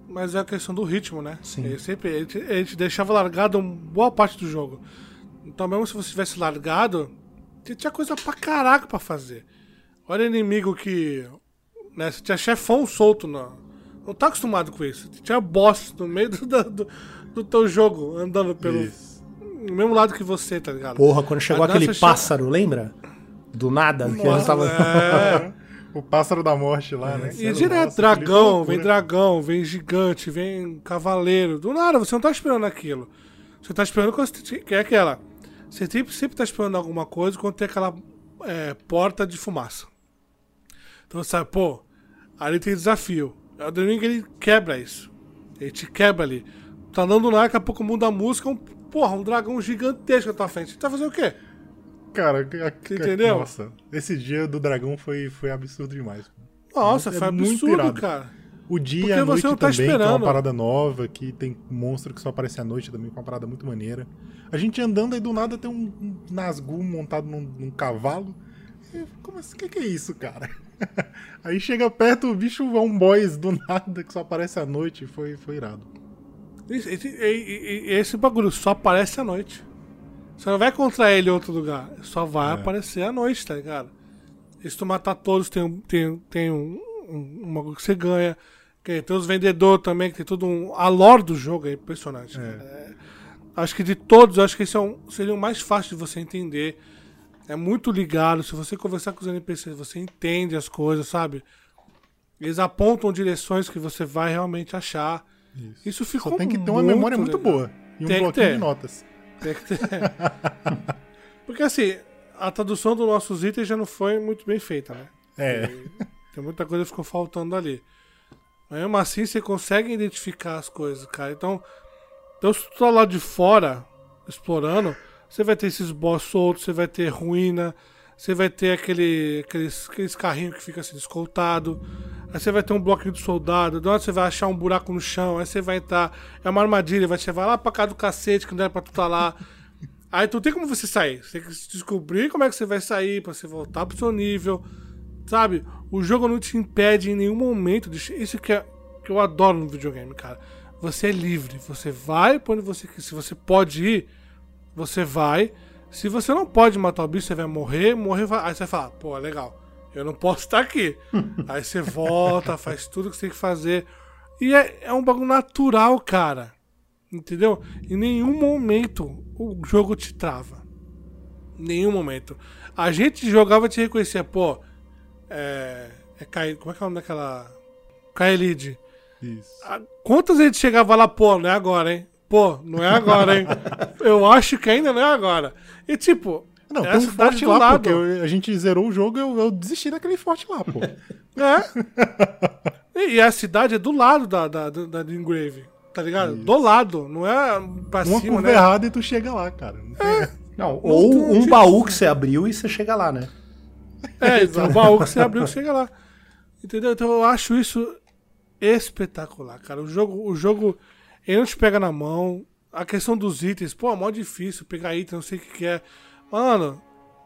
A: Mas é a questão do ritmo, né?
B: Sim.
A: Ele sempre ele ele te deixava largado boa parte do jogo. Então, mesmo se você tivesse largado, você tinha coisa pra caraca pra fazer. Olha inimigo que. Né, você tinha chefão solto. Não, não tá acostumado com isso. Você tinha boss no meio do, do, do teu jogo, andando pelo.
C: Isso.
A: Mesmo lado que você, tá ligado?
B: Porra, quando chegou
A: Mas
B: aquele
A: nossa,
B: pássaro, lembra? Do nada, que ele
A: Nossa,
B: tava.
A: é.
C: O pássaro da morte lá, né?
A: E
C: Nossa,
A: direto,
C: que
A: dragão, vem dragão, vem gigante, vem cavaleiro. Do nada, você não tá esperando aquilo. Você tá esperando quando você- que é aquela. Você sempre, sempre tá esperando alguma coisa quando tem aquela é, porta de fumaça. Então você sabe, pô, ali tem desafio. O Elden Ring ele quebra isso. Ele te quebra ali. Tá andando lá, daqui a pouco muda a música, um, porra, um dragão gigantesco na tua frente. Você tá fazendo o quê?
C: Cara, a- a-
A: entendeu?
C: Nossa, esse dia do dragão foi, foi absurdo demais.
A: Nossa,
C: É
A: foi
C: muito
A: absurdo,
C: irado.
A: cara.
C: O dia
A: Porque
C: e a
A: você
C: noite
A: não tá
C: também, que é
A: esperando.
C: uma parada nova, que tem monstro que só aparece à noite também, com uma parada muito maneira. A gente andando aí do nada tem um, um Nazgûl montado num, num cavalo. Eu, Como assim? O que, que é isso, cara? aí chega perto, o bicho é um boys do nada, que só aparece à noite. Foi, foi irado.
A: Esse, esse- bagulho só aparece à noite. Você não vai encontrar ele em outro lugar. Só vai
C: É.
A: aparecer à noite, tá ligado? E se tu matar todos, tem, um- tem, tem um, um, um bagulho que você ganha. Que tem os vendedores também, que tem todo um. A lore do jogo é impressionante. cara. É, acho que de todos, acho que esse é um, seria o mais fácil de você entender. É muito ligado. Se você conversar com os NPCs, você entende as coisas, sabe? Eles apontam direções que você vai realmente achar.
C: Isso.
A: Isso ficou
C: Só tem que ter uma
A: muito
C: memória muito
A: legal.
C: boa. E um
A: Tem
C: bloquinho de notas.
A: Tem que ter. Porque assim, a tradução dos nossos itens já não foi muito bem feita, né?
C: É.
A: Tem muita coisa que ficou faltando ali. Mas mesmo assim você consegue identificar as coisas, cara. Então, então se tu tá lá de fora, explorando, você vai ter esses boss soltos, você vai ter ruína, você vai ter aquele, aqueles, aqueles carrinhos que fica assim escoltado. Aí você vai ter um bloquinho de soldado, de onde você vai achar um buraco no chão, aí você vai estar. é uma armadilha, vai te levar lá pra casa do cacete, que não era pra tu tá lá. Aí tu tem como você sair. Você tem que descobrir como é que você vai sair pra você voltar pro seu nível. Sabe? O jogo não te impede em nenhum momento. De... Isso que, é, que eu adoro no videogame, cara. Você é livre. Você vai pra onde você quer. Se você pode ir, você vai. Se você não pode matar o bicho, você vai morrer. Morrer, vai... aí você vai falar, pô, legal. Eu não posso estar aqui. aí você volta, faz tudo que você tem que fazer. E é, é um bagulho natural, cara. Entendeu? Em nenhum momento o jogo te trava. Nenhum momento. A gente jogava e te reconhecia, pô. É. é Kai- como é que é o nome daquela. Kaelid.
C: Isso.
A: Quantas vezes chegava lá, pô, não é agora, hein? Pô, não é agora, hein? Eu acho que ainda não é agora. E tipo.
C: Não,
A: é
C: tem
A: a
C: um forte
A: do
C: lá,
A: lado.
C: porque eu- a gente zerou o jogo e eu, eu desisti daquele forte lá, pô.
A: É. E a cidade é do lado da, da, da, da Engrave. Tá ligado? Do lado, não é pra
C: Uma
A: cima,
C: curva
A: né?
C: errada e tu chega lá, cara. Não tem-
B: Não, ou
A: um
B: um
A: jeito.
B: baú que você abriu e você chega lá, né?
A: É, o baú que você abriu que chega lá. Entendeu? Então eu acho isso espetacular, cara. O jogo, o jogo, ele não te pega na mão. A questão dos itens, pô, é mó difícil pegar item, não sei o que, que é. Mano,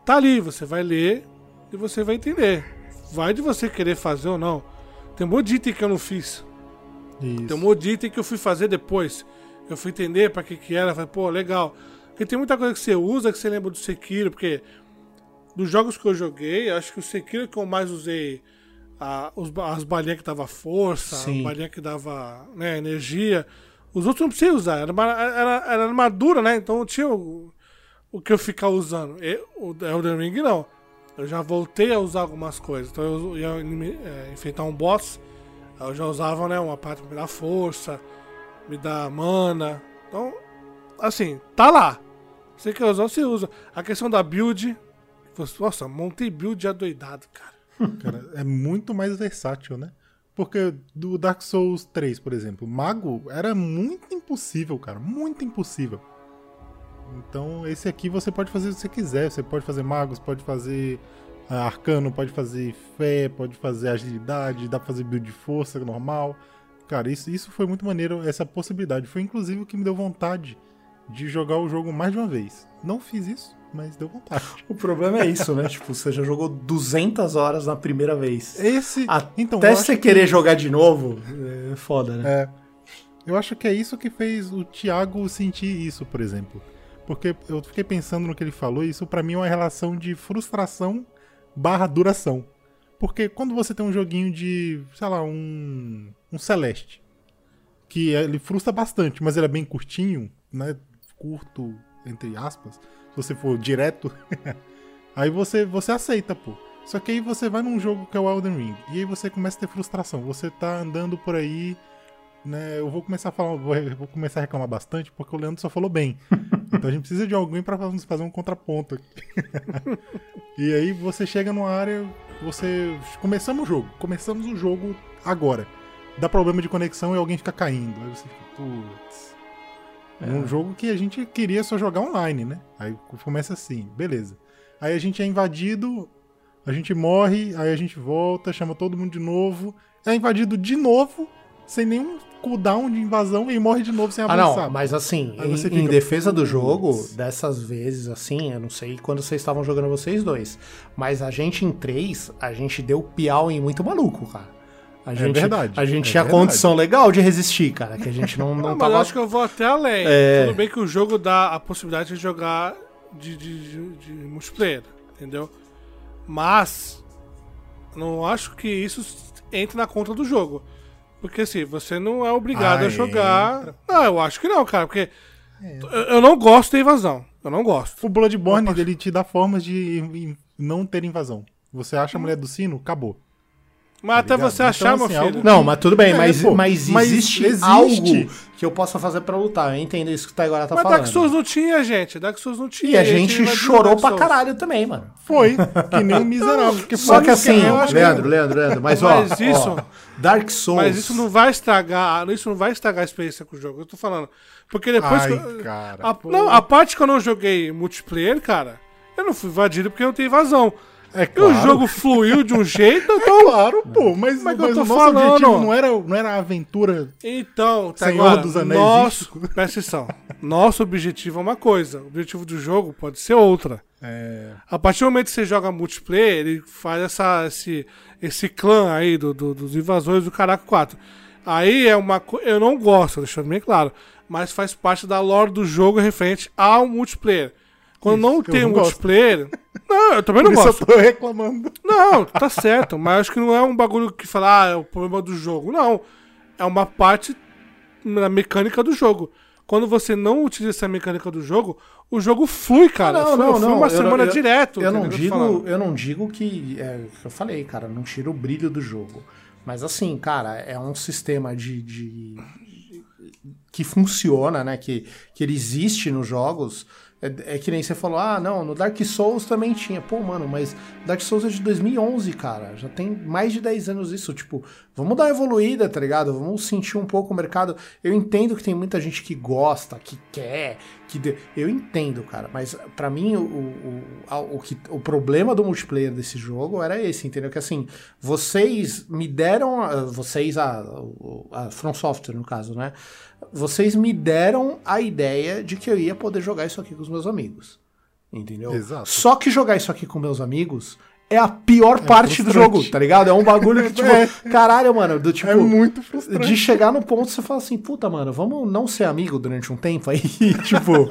A: tá ali, você vai ler e você vai entender. Vai de você querer fazer ou não. Tem um monte de item que eu não fiz.
C: Isso.
A: Tem um monte de item que eu fui fazer depois. Eu fui entender pra que que era. Falei, pô, legal. Porque tem muita coisa que você usa que você lembra do Sekiro, porque dos jogos que eu joguei, acho que o Sekiro que eu mais usei a- os as balinhas que dava força,
B: Sim.
A: a balinha que dava né, energia. Os outros não precisei usar, era, era, era armadura, né? Então eu tinha o, o que eu ficar usando. E, o Elden Ring não. Eu já voltei a usar algumas coisas. Então eu ia é, enfrentar um boss, eu já usava né, uma parte pra me dar força, me dar mana. Então, assim, tá lá. Você quer usar, você usa. A questão da build. Nossa, montei build adoidado, cara.
C: Cara, é muito mais versátil, né? Porque do Dark Souls 3, por exemplo, Mago era muito impossível, cara. Muito impossível. Então, esse aqui você pode fazer o que você quiser. Você pode fazer magos, pode fazer ah, arcano, pode fazer fé, pode fazer agilidade, dá pra fazer build de força normal. Cara, isso, isso foi muito maneiro, essa possibilidade. Foi inclusive o que me deu vontade de jogar o jogo mais de uma vez. Não fiz isso, mas deu vontade.
B: O problema é isso, né? tipo, você já jogou 200 horas na primeira vez.
C: Esse. então,
B: Até
C: eu
B: você
C: acho
B: querer jogar de novo, é foda, né?
C: É. Eu acho que é isso que fez o Thiago sentir isso, por exemplo. Porque eu fiquei pensando no que ele falou, e isso pra mim é uma relação de frustração barra duração. Porque quando você tem um joguinho de, sei lá, um, um Celeste, que ele frustra bastante, mas ele é bem curtinho, né? Curto, entre aspas. Se você for direto, aí você, você aceita, pô. Só que aí você vai num jogo que é o Elden Ring, e aí você começa a ter frustração. Você tá andando por aí, né? Eu vou começar a falar, vou, vou começar a reclamar bastante, porque o Leandro só falou bem. Então a gente precisa de alguém pra nos fazer um contraponto aqui. e aí você chega numa área, você. Começamos o jogo, começamos o jogo agora. Dá problema de conexão e alguém fica caindo. Aí você fica, putz. É um jogo que a gente queria só jogar online, né? Aí começa assim, beleza. Aí a gente é invadido, a gente morre, aí a gente volta, chama todo mundo de novo, é invadido de novo, sem nenhum cooldown de invasão e morre de novo sem
B: Ah,
C: avançar.
B: não, mas assim, em,
C: você
B: em
C: fica,
B: defesa do jogo, dessas vezes, assim, eu não sei quando vocês estavam jogando vocês dois, mas a gente em três, a gente deu piau em muito maluco, cara. A gente,
C: verdade,
B: A gente
C: é
B: tinha
C: verdade.
B: condição legal de resistir, cara, que a gente não, não
A: Não, mas
B: tava...
A: eu acho que eu vou até além.
B: É.
A: Tudo bem que o jogo dá a possibilidade de jogar de, de, de- de multiplayer, entendeu? Mas não acho que isso entre na conta do jogo. Porque assim, você não é obrigado
C: Ah,
A: a jogar.
C: entra.
A: Não, eu acho que não, cara, porque eu, eu não gosto da invasão. Eu não gosto.
C: O Bloodborne, ele te dá formas de não ter invasão. Você acha a mulher do sino, acabou.
A: Mas até
C: ligado?
A: você achar,
C: Então,
A: meu
C: assim,
A: filho.
C: algo-
B: Não, mas tudo bem,
C: É,
B: mas,
C: pô,
B: mas
C: mas
B: existe,
C: existe.
B: algo que eu possa fazer pra lutar. Eu entendo isso que o Taigora tá
A: Mas
B: falando.
A: Dark Souls não tinha, gente. Dark Souls não tinha.
B: E a
A: gente
B: chorou pra caralho também, mano.
C: Foi, que nem um miserável.
B: Só que assim,
A: eu que-
B: Leandro, Leandro, Leandro, mas,
A: Mas
B: ó,
A: isso-
B: ó, Dark Souls.
A: Mas isso não vai estragar, isso não vai estragar a experiência com o jogo. Eu tô falando. Porque depois
C: Ai,
A: que eu-
C: cara,
A: a,
C: pô.
A: não, a parte que eu não joguei multiplayer, cara, eu não fui invadido porque não tem invasão.
C: É
A: E
C: claro.
A: o jogo fluiu de um jeito,
C: É
A: então.
C: claro, pô, mas,
A: Mas
C: mas,
A: que eu tô
C: o nosso
A: falando.
C: objetivo não era, não era a aventura.
A: Então, tá
C: Senhor
A: agora,
C: dos Anéis
A: nosso, presta atenção. Nosso objetivo é uma coisa, o objetivo do jogo pode ser outra.
C: É,
A: A partir do momento que você joga multiplayer, ele faz essa, esse, esse clã aí do, do- dos invasores do Caraca 4. Aí é uma coisa. Eu não gosto, deixando bem claro. Mas faz parte da lore do jogo referente ao multiplayer. Quando
C: Isso,
A: não tem
C: não
A: um
C: gosto.
A: multiplayer. Não, eu também
C: por
A: não
C: isso
A: gosto.
C: eu tô reclamando.
A: Não, tá certo. Mas acho que não é um bagulho que fala, ah, é o problema do jogo. Não. É uma parte da mecânica do jogo. Quando você não utiliza essa mecânica do jogo, o jogo flui, cara.
B: não,
A: Flui-
B: não,
A: flui
B: não.
A: uma
B: eu-
A: semana
B: eu-
A: direto.
B: Eu não,
A: falando?
B: digo, eu não digo que. É eu falei, cara, não tira o brilho do jogo. Mas assim, cara, é um sistema de. de- que funciona, né? Que, que ele existe nos jogos. É, é que nem você falou, ah, não, no Dark Souls também tinha. Pô, mano, mas Dark Souls é de 2011, cara. Já tem mais de 10 anos isso. Tipo, vamos dar uma evoluída, tá ligado? Vamos sentir um pouco o mercado. Eu entendo que tem muita gente que gosta, que quer, que. de- Eu entendo, cara. Mas pra mim, o, o, a- o, que, o problema do multiplayer desse jogo era esse, entendeu? Que assim, vocês me deram. a- Vocês, a, o- a From Software, no caso, né? Vocês me deram a ideia de que eu ia poder jogar isso aqui com os meus amigos. Entendeu?
C: Exato.
B: Só que jogar isso aqui com meus amigos é a pior parte do jogo, tá ligado? É um bagulho que, tipo,
C: É.
B: caralho, mano, do tipo.
C: É muito frustrante.
B: De chegar no ponto você fala assim, puta, mano, vamos não ser amigo durante um tempo aí, tipo,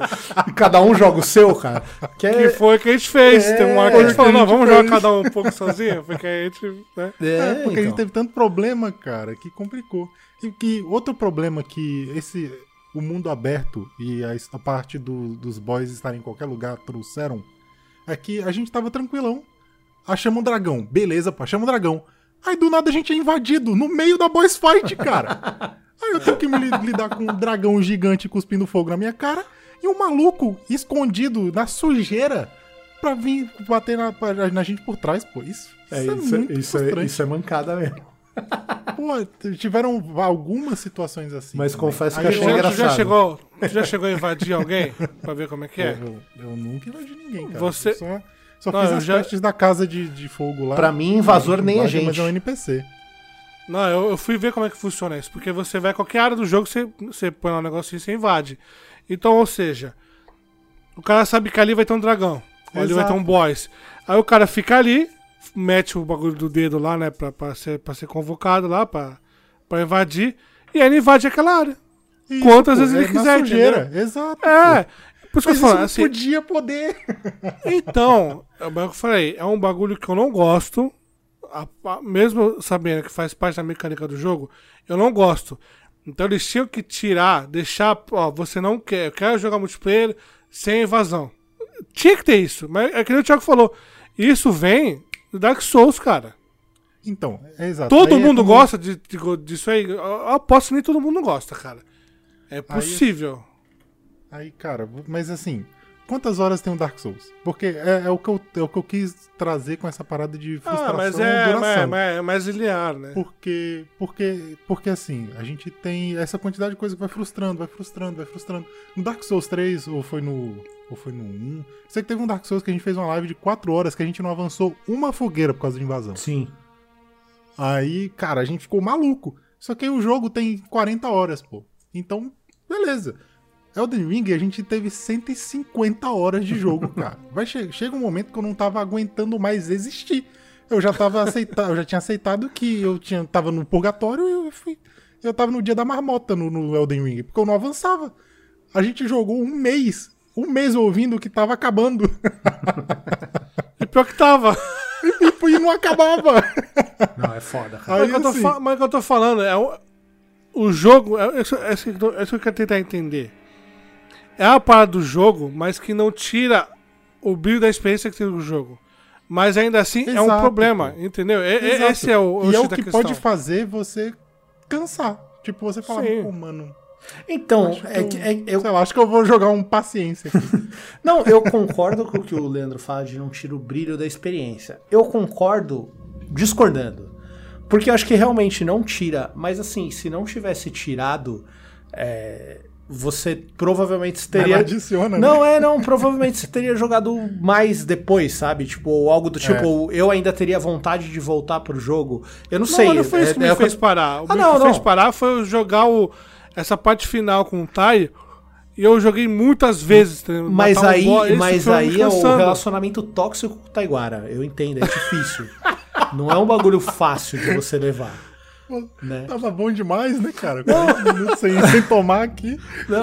B: cada um joga o seu, cara. Que é,
A: Que foi o que a gente fez.
B: É,
A: Tem uma hora que a gente falou,
C: a
A: não, vamos jogar cada um um pouco sozinho, porque a gente, né?
B: é,
C: É, porque a
B: então.
C: gente teve tanto problema, cara, que complicou. E que outro problema que esse o mundo aberto e a, a parte do- dos boys estarem em qualquer lugar trouxeram é que a gente tava tranquilão. Achamos um dragão. Beleza, pô, achamos um dragão. Aí do nada a gente é invadido no meio da boss fight, cara. Aí eu tenho que me li- lidar com um dragão gigante cuspindo fogo na minha cara e um maluco escondido na sujeira pra vir bater na, na gente por trás, pô. Isso,
B: É,
C: isso é,
B: isso, é,
C: muito
B: isso, é,
C: frustrante.
B: isso é mancada mesmo.
C: Pô, tiveram algumas situações assim.
B: Mas
C: também.
B: confesso que
C: Aí
B: achei
A: Tu já, tu já
B: engraçado.
A: chegou, tu já chegou a invadir alguém pra ver como é que é?
C: Eu, eu nunca invadi ninguém, cara.
A: Você-
C: Eu Só, só
A: Não,
C: fiz as
A: já-
C: testes da casa de, de fogo lá.
B: Pra mim, invasor
C: A
B: nem é
C: invade,
B: gente.
C: Mas é um NPC.
A: Não, eu, eu fui ver como é que funciona isso. Porque você vai a qualquer área do jogo, você, você põe lá um negocinho e você invade. Então, ou seja, o cara sabe que ali vai ter um dragão. Ou ali vai ter um boss. Aí o cara fica ali, mete o bagulho do dedo lá, né? Pra, pra, ser, pra ser convocado lá, pra, pra invadir. E aí ele invade aquela área.
C: Isso,
A: Quantas
C: pô,
A: vezes ele
C: é na
A: quiser,
C: sujeira. Exato.
A: É. Por isso que eu
C: isso
A: assim,
C: podia poder.
A: Então, é eu falei, é um bagulho que eu não gosto, a- a- mesmo sabendo que faz parte da mecânica do jogo, eu não gosto. Então eles tinham que tirar, deixar, ó, você não quer, eu quero jogar multiplayer sem invasão. Tinha que ter isso, mas é que nem o Thiago falou, isso vem do Dark Souls, cara.
C: Então, é exato.
A: Todo
C: Aí é
A: mundo
C: como-
A: gosta de, de- disso aí, eu eu aposto que nem todo mundo gosta, cara. É possível.
C: Aí, cara, mas assim, quantas horas tem um Dark Souls? Porque é, é o, que eu, é o que eu quis trazer com essa parada de frustração
A: Ah, mas é,
C: duração.
A: mas, mas é mais linear, né?
C: Porque, porque, porque assim, a gente tem essa quantidade de coisa que vai frustrando, vai frustrando, vai frustrando. No Dark Souls 3, ou foi no. Ou foi no 1. Sei que teve um Dark Souls que a gente fez uma live de 4 horas que a gente não avançou uma fogueira por causa de invasão.
B: Sim.
C: Aí, cara, a gente ficou maluco. Só que aí o jogo tem 40 horas, pô. Então, beleza. Elden Ring, a gente teve 150 horas de jogo, cara. Vai che chega um momento que eu não tava aguentando mais existir. Eu já tava aceitado, eu já tinha aceitado que eu tinha, tava no purgatório e eu fui. Eu tava no dia da marmota no, no Elden Ring, porque eu não avançava. A gente jogou um mês. Um mês ouvindo que tava acabando.
A: E pior que tava.
C: e não acabava.
B: Não, é foda, cara.
A: Mas
C: Aí,
A: o que eu tô
C: assim-
A: mas eu tô falando é o, o jogo. É isso, é, isso tô- é isso que eu quero tentar entender. É a parada do jogo, mas que não tira o brilho da experiência que tem no jogo. Mas ainda assim é um
C: Exato,
A: problema,
C: pô.
A: entendeu? É- é-
C: Exato.
A: esse é o,
C: E é o que pode fazer você cansar. Tipo, você fala,
A: Sim.
C: pô, mano.
B: Então,
C: acho
B: é
C: eu-
B: que é- eu,
C: Sei lá, acho que eu vou jogar um paciência aqui.
B: Não, eu concordo com o que o Leandro fala de não tirar o brilho da experiência. Eu concordo discordando. Porque eu acho que realmente não tira. Mas assim, se não tivesse tirado, é, você provavelmente teria.
C: Ela adiciona, né?
B: Não, é, não. Provavelmente você teria jogado mais depois, sabe? Tipo, ou algo do
C: É.
B: tipo, eu ainda teria vontade de voltar pro jogo. Eu não,
A: Não,
B: sei.
A: não foi isso
B: é-
A: que me
B: é que
A: fez parar. O
B: Ah,
A: que
B: não,
A: me fez
B: não.
A: parar foi jogar o, essa parte final com o Tai. E eu joguei muitas vezes. entendeu?
B: Mas
A: um
B: aí,
A: isso
B: mas aí é o relacionamento tóxico com o Taiguara. Eu entendo, é difícil. não é um bagulho fácil de você levar. Né?
C: Tava bom demais, né, cara? 40 minutos sem, sem tomar aqui.
B: Não,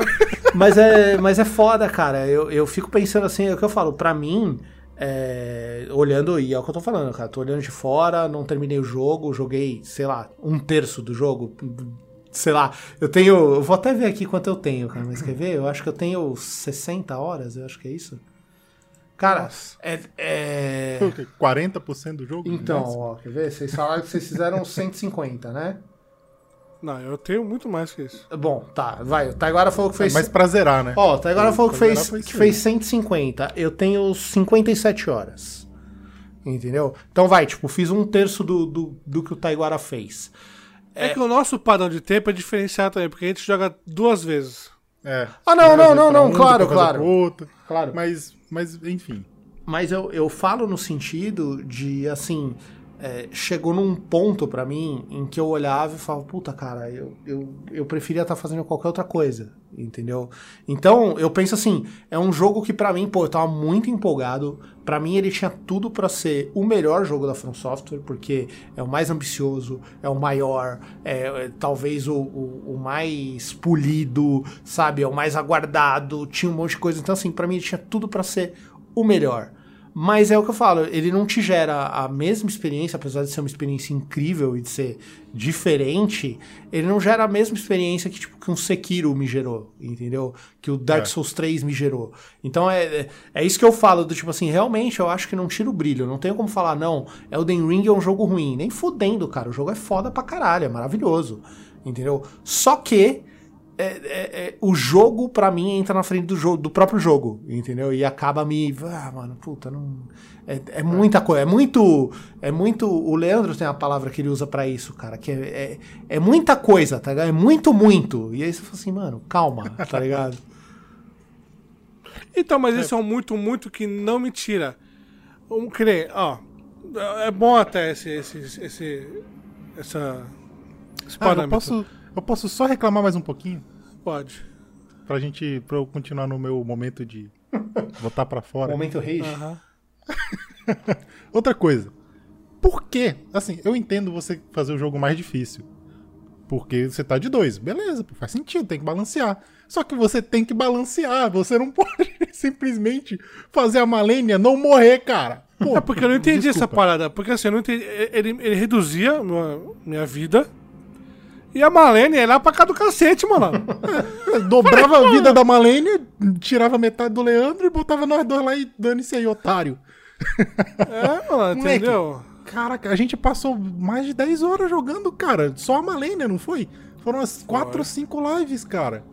B: mas, é, mas é foda, cara. Eu, eu fico pensando assim, é o que eu falo, pra mim, é, olhando, e é o que eu tô falando, cara. Tô olhando de fora, não terminei o jogo, joguei, sei lá, um terço do jogo. Sei lá, eu tenho. Eu vou até ver aqui quanto eu tenho, cara. Mas quer ver? Eu acho que eu tenho 60 horas, eu acho que é isso. Cara, é. é...
C: Foi o quê? 40% do jogo?
B: Então,
C: Nossa.
B: ó, quer ver? Vocês falaram que vocês fizeram 150, né?
A: Não, eu tenho muito mais que isso.
B: Bom, tá, vai. O Taiguara falou que fez.
C: Mas pra zerar, né?
B: Ó, o Taiguara falou que fez, que fez
C: aí.
B: 150. Eu tenho 57 horas. Entendeu? Então vai, tipo, fiz um terço do, do, do que o Taiguara fez.
A: É. que o nosso padrão de tempo é diferenciado também, porque a gente joga duas vezes.
C: É.
B: Ah, não, não, não, não,
C: um,
B: claro, claro.
C: outro.
B: Claro.
C: Mas, mas, enfim.
B: Mas eu, eu falo no sentido de, assim, é, chegou num ponto pra mim em que eu olhava e falava, puta, cara, eu, eu, eu preferia estar fazendo qualquer outra coisa, entendeu? Então, eu penso assim, é um jogo que pra mim, pô, eu tava muito empolgado. Pra mim, ele tinha tudo pra ser o melhor jogo da From Software, porque é o mais ambicioso, é o maior, é, é talvez o, o, o mais polido, sabe? É o mais aguardado, tinha um monte de coisa. Então, assim, pra mim, ele tinha tudo pra ser o melhor. Mas é o que eu falo, ele não te gera a mesma experiência, apesar de ser uma experiência incrível e de ser diferente, ele não gera a mesma experiência que, tipo, que um Sekiro me gerou, entendeu? Que o Dark
C: É.
B: Souls 3 me gerou. Então é, é, é isso que eu falo, do tipo assim, realmente eu acho que não tira o brilho, não tenho como falar, não, Elden Ring é um jogo ruim. Nem fudendo, cara, o jogo é foda pra caralho, é maravilhoso, entendeu? Só que é, é- é- o jogo, pra mim, entra na frente do jogo, do próprio jogo, entendeu? E acaba me. Ah, mano, puta, não. É, é muita coisa. É muito. É muito. O Leandro tem a palavra que ele usa pra isso, cara, que é, é, é muita coisa, tá ligado? É muito, muito. E aí você fala assim, mano, calma, tá ligado?
A: Então, mas esse é um muito, muito que não me tira. Um, que nem, ó. É bom até esse. esse, esse essa. Esse
C: Ah,
A: parâmetro.
C: posso, eu posso só reclamar mais um pouquinho?
A: Pode.
C: Pra gente. Pra eu continuar no meu momento de Botar pra fora.
B: Momento rage.
A: Aham.
C: Outra coisa. Por quê? Assim, eu entendo você fazer o jogo mais difícil. Porque você tá de dois. Beleza, faz sentido, tem que balancear. Só que você tem que balancear. Você não pode simplesmente fazer a Malênia não morrer, cara. Pô,
A: É porque eu não entendi essa
C: desculpa.
A: parada. Porque assim, eu não entendi. Ele, ele reduzia minha vida. E a Malene ia lá pra cá do cacete, mano.
C: Dobrava a vida da Malênia, tirava metade do Leandro e botava nós dois lá e dane-se aí, otário.
A: É, mano,
C: Moleque.
A: entendeu?
C: Caraca, a gente passou mais de 10 horas jogando, cara. Só a Malênia, não foi? Foram umas 4 ou 5 lives, cara.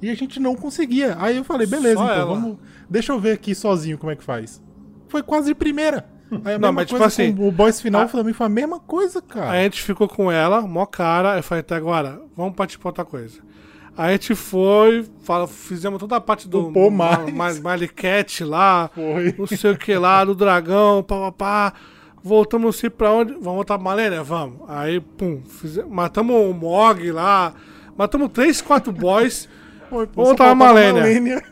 C: E a gente não conseguia. Aí eu falei, beleza,
A: Só
C: então
A: ela.
C: vamos. Deixa eu ver aqui sozinho como é que faz. Foi quase de primeira. Aí a
A: Não,
C: mesma
A: mas, tipo assim,
C: o boss final
A: a-
C: também foi a mesma coisa, cara.
A: Aí a gente ficou com ela, mó cara. Eu falei, até agora, vamos partir pra outra coisa. Aí a gente foi, fala, fizemos toda a parte do Ma-
C: mais.
A: Ma- Malicat lá,
C: Foi.
A: não sei o que lá, do dragão, pá, pá, pá. Voltamos não sei pra onde. Vamos voltar pra Malênia? Vamos. Aí, pum, fize- matamos o Mog lá. Matamos três, quatro boys.
C: Pô,
A: Vamos
C: só
A: botar a
C: faltava a
A: Malênia.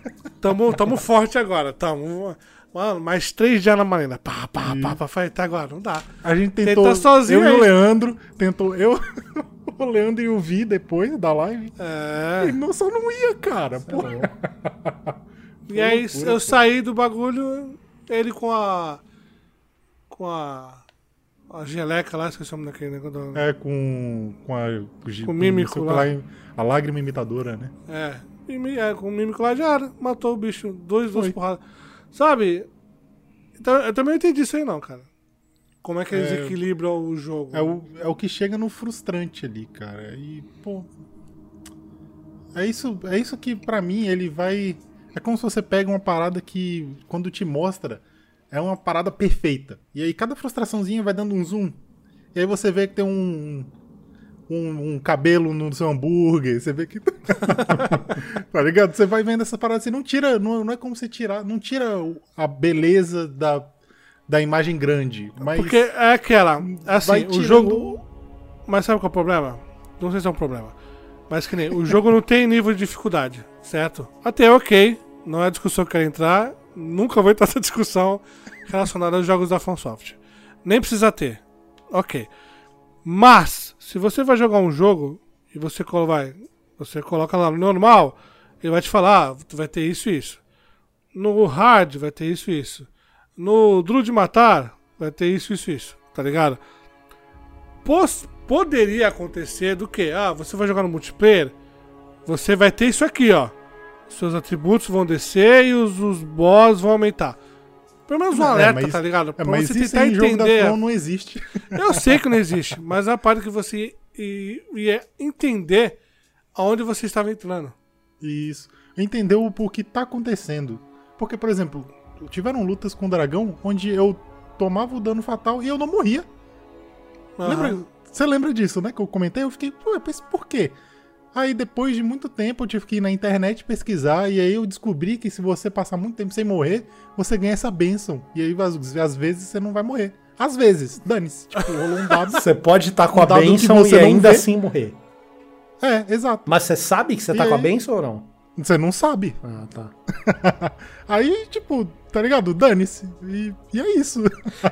A: Tamo, tamo forte agora. Tamo. Mano, mais três dias na Malênia. Pá, pá, pá, pá. Falei, até agora, não dá.
C: A gente tentou.
A: tá sozinho
C: eu e o
A: aí.
C: Leandro. Tentou. Eu, o Leandro e o Vi depois da live.
A: É.
C: E não, só não ia, cara. Pô.
A: E aí
C: loucura,
A: eu
C: pô.
A: saí do bagulho, ele com a. Com a. A geleca lá, esqueci o nome daquele negócio. do-
C: É, com. Com a.
A: Com o mímico lá.
C: A lágrima imitadora, né?
A: É. E é, com o mímico lá já era. Matou o bicho. Dois, duas porradas. Sabe? Então, eu também não entendi isso aí não, cara. Como é que eles
C: É.
A: equilibram o jogo.
C: É o, é o que chega no frustrante ali, cara. E, pô. É isso, é isso que, pra mim, ele vai. É como se você pega uma parada que, quando te mostra, é uma parada perfeita. E aí cada frustraçãozinha vai dando um zoom. E aí você vê que tem um. Um, um cabelo no seu hambúrguer, você vê que. tá ligado? Você vai vendo essa parada, você não tira. Não, não é como você tirar. Não tira a beleza da, da imagem grande. Mas
A: Porque é aquela. Assim,
C: vai
A: o
C: tirando-
A: jogo. Mas sabe qual é o problema? Não sei se é um problema. Mas que nem. O jogo não tem nível de dificuldade, certo? Até ok. Não é a discussão que eu quero entrar. Nunca vou entrar nessa discussão relacionada aos jogos da FromSoft. Nem precisa ter. Ok. Mas, se você vai jogar um jogo e você, vai, você coloca lá no normal, ele vai te falar, ah, tu vai ter isso e isso. No hard vai ter isso e isso. No de Matar vai ter isso, isso, isso. Tá ligado? Pos- poderia acontecer do que? Ah, você vai jogar no multiplayer, você vai ter isso aqui, ó. Seus atributos vão descer e os, os boss vão aumentar. Pelo menos um
C: É,
A: alerta,
C: mas-
A: tá ligado?
C: É,
A: Pra
C: mas
A: você
C: isso
A: tentar
C: em jogo da
A: entender.
C: From não existe.
A: Eu sei que não existe, mas é a parte que você ia entender aonde você estava entrando.
C: Isso. Entendeu o o que tá acontecendo. Porque, por exemplo, tiveram lutas com o dragão onde eu tomava o dano fatal e eu não morria.
A: Aham.
C: Lembra? Você lembra disso, né? Que eu comentei? Eu fiquei, pô, eu pensei, por quê? Aí depois de muito tempo eu tive que ir na internet pesquisar e aí eu descobri que se você passar muito tempo sem morrer, você ganha essa bênção. E aí às, vezes você não vai morrer. Às vezes, dane-se. Tipo, rolou um dado.
B: Você pode estar com
C: Um
B: a benção e ainda
C: vê.
B: assim morrer.
C: É, exato.
B: Mas você sabe que você tá
C: E
B: com a
C: aí?
B: benção ou não?
C: Você não sabe.
B: Ah, tá.
C: Aí, tipo, tá ligado? Dane-se. E, e é isso.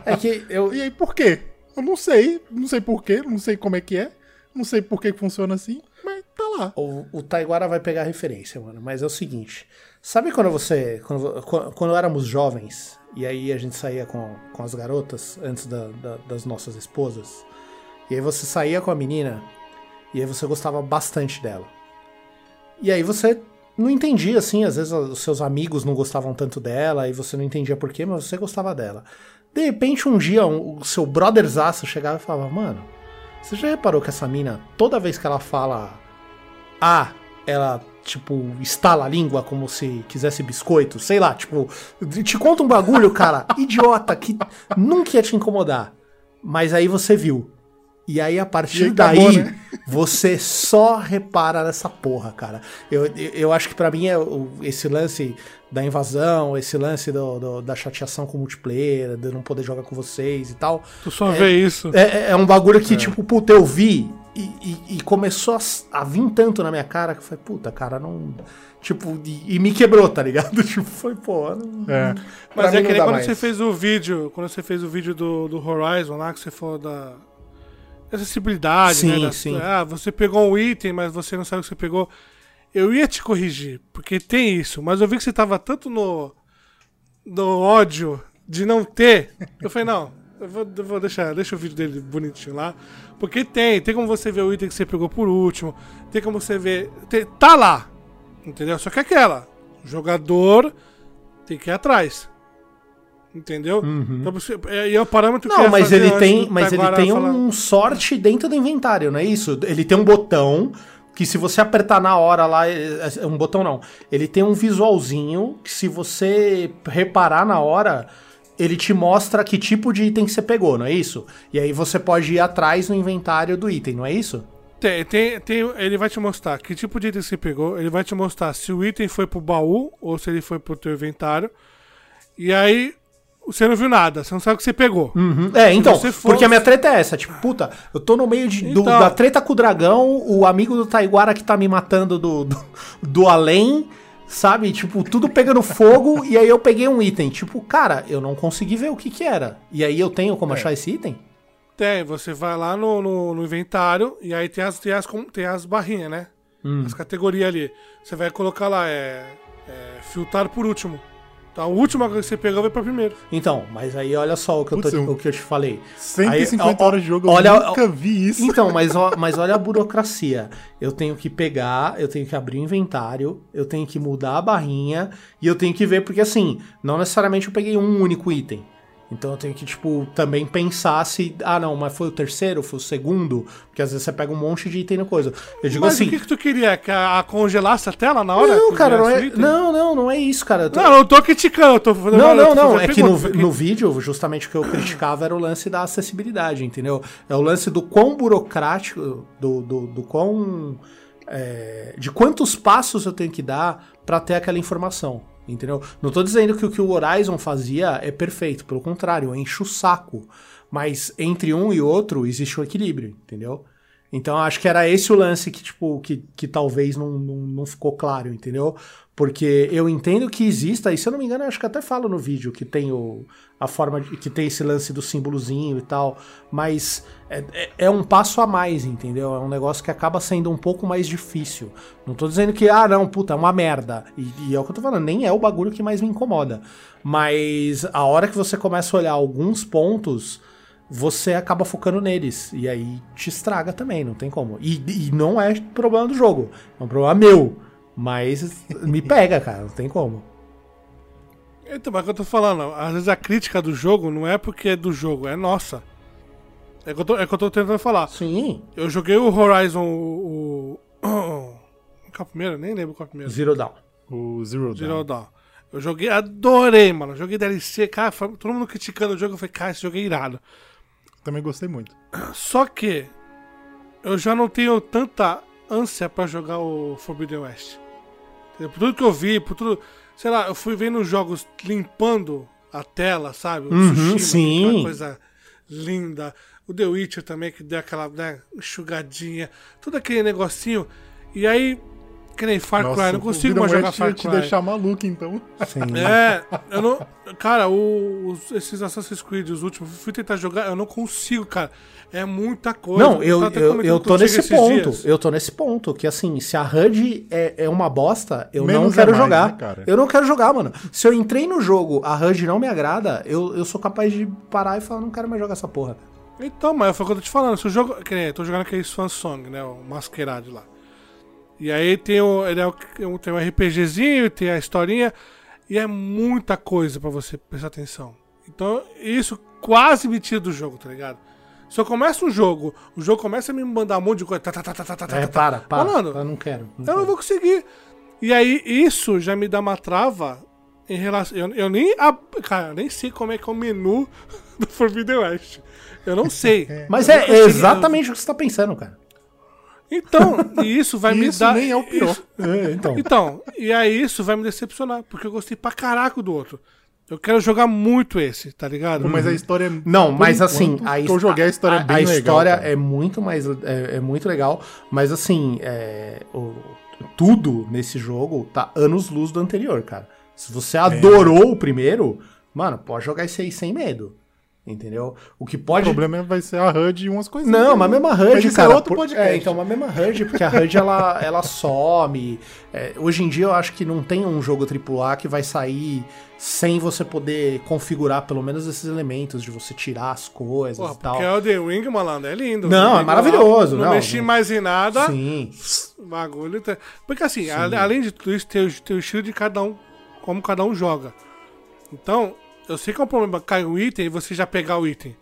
B: É que eu.
C: E aí, por quê? Eu não sei. Não sei por quê. Não sei como é que é. Não sei por que funciona assim. Mas tá lá.
B: O, o Taiguara vai pegar a referência, mano. Mas é o seguinte. Sabe quando você. Quando, quando, éramos jovens, e aí a gente saía com, com as garotas, antes da- da- das nossas esposas. E aí você saía com a menina, e aí você gostava bastante dela. E aí você não entendia, assim, às vezes os seus amigos não gostavam tanto dela, e você não entendia por quê, mas você gostava dela. De repente, um dia, um- o seu brotherzaço chegava e falava, mano, você já reparou que essa mina, toda vez que ela fala A, ela, tipo, estala a língua como se quisesse biscoito, sei lá, tipo, te conta um bagulho, cara, idiota, que nunca ia te incomodar. Mas aí você viu. E aí, a partir
C: acabou,
B: daí,
C: né?
B: Você só repara nessa porra, cara. Eu, eu, eu acho que pra mim é esse lance da invasão, esse lance do- do- da chateação com o multiplayer, de não poder jogar com vocês e tal.
A: Tu só vê isso.
B: É, é um bagulho que, tipo, puta, eu vi e, e- e começou a, a vir tanto na minha cara que eu falei, puta, cara, não. Tipo, e, e me quebrou, tá ligado? Tipo, foi, pô. Não,
C: É.
A: Mas é que nem quando
B: mais.
A: você fez o vídeo, quando você fez o vídeo do, do Horizon lá, que você falou da acessibilidade,
B: Sim,
A: né? da-
B: sim.
A: Ah, você pegou um item, mas você não sabe o que você pegou. Eu ia te corrigir, porque tem isso, mas eu vi que você tava tanto no, no ódio de não ter. Eu falei, não, eu vou, eu vou deixar, deixa o vídeo dele bonitinho lá. Porque tem, tem como você ver o item que você pegou por último, tem como você ver. tem- tá lá, entendeu? Só que é aquela, o jogador tem que ir atrás. Entendeu? Então, você- é, e é o parâmetro que eu
B: Uhum. Não, mas ele tem, mas ele tem
A: falar.
B: um sorte dentro do inventário, não é isso? Ele tem um botão que se você apertar na hora lá, é é um botão não. Ele tem um visualzinho que se você reparar na hora, ele te mostra que tipo de item que você pegou, não é isso? E aí você pode ir atrás no inventário do item, não é isso?
A: Tem, tem, tem, ele vai te mostrar que tipo de item você pegou, ele vai te mostrar se o item foi pro baú ou se ele foi pro teu inventário. E aí você não viu nada, você não sabe o que você pegou.
B: Uhum. É, então,
A: for-
B: porque a minha treta é essa, tipo, puta, eu tô no meio de, do-
A: Então.
B: da treta com o dragão, o amigo do Taiguara que tá me matando do, do, do além, sabe? Tipo, tudo pegando fogo, e aí eu peguei um item. Tipo, cara, eu não consegui ver o que que era. E aí eu tenho como achar esse item?
A: Tem, você vai lá no, no, no inventário e aí tem as, tem as, tem as barrinhas, né? As categorias ali. Você vai colocar lá, é, é filtrar por último. Então a última coisa que você pegou vai pra primeiro.
B: Então, mas aí olha só o que, eu, tô-
C: Putz, eu-
B: o que eu te falei.
C: 150
B: Aí, ó,
C: horas de jogo,
B: olha,
C: eu nunca vi isso.
B: Então, mas, ó- mas olha a burocracia. Eu tenho que pegar, eu tenho que abrir o inventário, eu tenho que mudar a barrinha e eu tenho que ver, porque assim, não necessariamente eu peguei um único item. Então eu tenho que, tipo, também pensar se. Ah, não, mas foi o terceiro, foi o segundo. Porque às vezes você pega um monte de item na coisa. Eu digo
A: Mas
B: assim.
A: o que, que tu queria? Que a, a congelasse a tela na hora?
B: Não, cara, não é. Não, não, não é isso, cara. Eu tô-
A: Não, eu não tô criticando, eu tô falando.
B: Não, não, não. É que no, no vídeo, justamente o que eu criticava era o lance da acessibilidade, entendeu? É o lance do quão burocrático, do, do, do quão. é, de quantos passos eu tenho que dar pra ter aquela informação, entendeu? Não tô dizendo que o que o Horizon fazia é perfeito, pelo contrário, eu encho o saco. Mas entre um e outro existe um equilíbrio, entendeu? Então acho que era esse o lance que, tipo, que, que talvez não, não, não ficou claro, entendeu? Porque eu entendo que exista, e se eu não me engano, acho que até falo no vídeo que tem o, a forma de, que tem esse lance do símbolozinho e tal, mas é, é- é um passo a mais, entendeu? É um negócio que acaba sendo um pouco mais difícil. Não tô dizendo que, ah, não, puta, é uma merda. E, e é o que eu tô falando, nem é o bagulho que mais me incomoda. Mas a hora que você começa a olhar alguns pontos você acaba focando neles. E aí te estraga também, não tem como. E, e não é problema do jogo, é um problema meu. Mas me pega, cara, não tem como.
A: Então, mas é o que eu tô falando, às vezes a crítica do jogo não é porque é do jogo, é nossa. É o que eu tô, é que eu tô tentando falar.
B: Sim.
A: Eu joguei o Horizon, o. o qual é o primeiro? Nem lembro qual é o primeiro.
B: Zero Down.
C: O Zero Dawn.
A: Zero Dawn. Eu joguei, adorei, mano. Joguei DLC, cara, foi- todo mundo criticando o jogo. Eu falei, cara, esse jogo é irado.
C: Também gostei muito.
A: Só que eu já não tenho tanta ânsia pra jogar o Forbidden West. Por tudo que eu vi, por tudo. Sei lá, eu fui vendo os jogos limpando a tela, sabe? O
B: Uhum,
A: Tsushima,
B: sim.
A: aquela coisa linda. O The Witcher também, que deu aquela né, enxugadinha. Todo aquele negocinho. E aí, que nem Far Cry, eu não consigo mais jogar Far
C: te
A: Cry.
C: deixar maluco, então.
B: Sim.
A: É, eu não. Cara, o- os- esses Assassin's Creed, os últimos, eu fui tentar jogar, eu não consigo, cara. É muita coisa.
B: Não, eu, eu, eu tô nesse ponto.
A: dias.
B: Eu tô nesse ponto. Que assim, se a HUD é, é uma bosta, eu não
C: Menos é
B: quero
C: mais,
B: jogar.
C: né, cara?
B: eu não quero jogar, mano. Se eu entrei no jogo, a HUD não me agrada, eu, eu sou capaz de parar e falar, não quero mais jogar essa porra.
A: Então, mas foi o que eu tô te falando. Se o jogo. Que nem, eu tô jogando aquele Swan Song, né? O Masquerade lá. E aí tem o. Ele é o, tem um RPGzinho, tem a historinha. E é muita coisa pra você prestar atenção. Então, isso quase me tira do jogo, tá ligado? Se eu começo um jogo, o jogo começa a me mandar um monte de coisa. Tá, tá, tá, tá, tá, tá,
B: É,
A: tá,
B: para, para.
A: Falando.
B: Eu não quero. não
A: Eu
B: quero.
A: não vou conseguir. E aí, isso já me dá uma trava em relação. Eu, eu nem. Cara, eu nem sei como é que é o menu do Forbidden West. Eu não sei.
B: Mas
A: Eu
B: é, é exatamente o que você tá pensando, cara.
A: Então, e isso vai
C: E
A: me
C: isso
A: dar.
C: nem é o pior.
A: isso-
B: É, então.
A: Então, e aí isso vai me decepcionar, porque eu gostei pra caraca do outro. Eu quero jogar muito esse, tá ligado?
C: Mas a história é.
B: Não,
C: por
B: mas assim,
C: que
B: a,
C: eu joguei a história é bem
B: a
C: legal.
B: história
C: cara.
B: é muito mais é, é muito legal, mas assim, é, o- tudo nesse jogo tá anos luz do anterior, cara. Se você adorou o primeiro, mano, pode jogar esse aí sem medo. Entendeu? O que
C: O
B: pode
C: problema vai ser a HUD e umas coisinhas.
B: Não, mas a mesma HUD,
C: Mas isso
B: cara.
C: é outro podcast.
B: É, então, a mesma HUD, porque a HUD ela, ela some. É, hoje em dia eu acho que não tem um jogo AAA que vai sair sem você poder configurar pelo menos esses elementos de você tirar as coisas
A: Porra,
B: e tal.
A: porque o The Ring, malandro, é lindo.
B: Não, é maravilhoso,
A: Não,
B: não,
A: mexi mais em nada.
B: Sim.
A: O bagulho. tá- Porque assim, a- além de tudo isso, tem o, tem o estilo de cada um, como cada um joga. Então, eu sei que é um problema cair um item e você já pegar o item.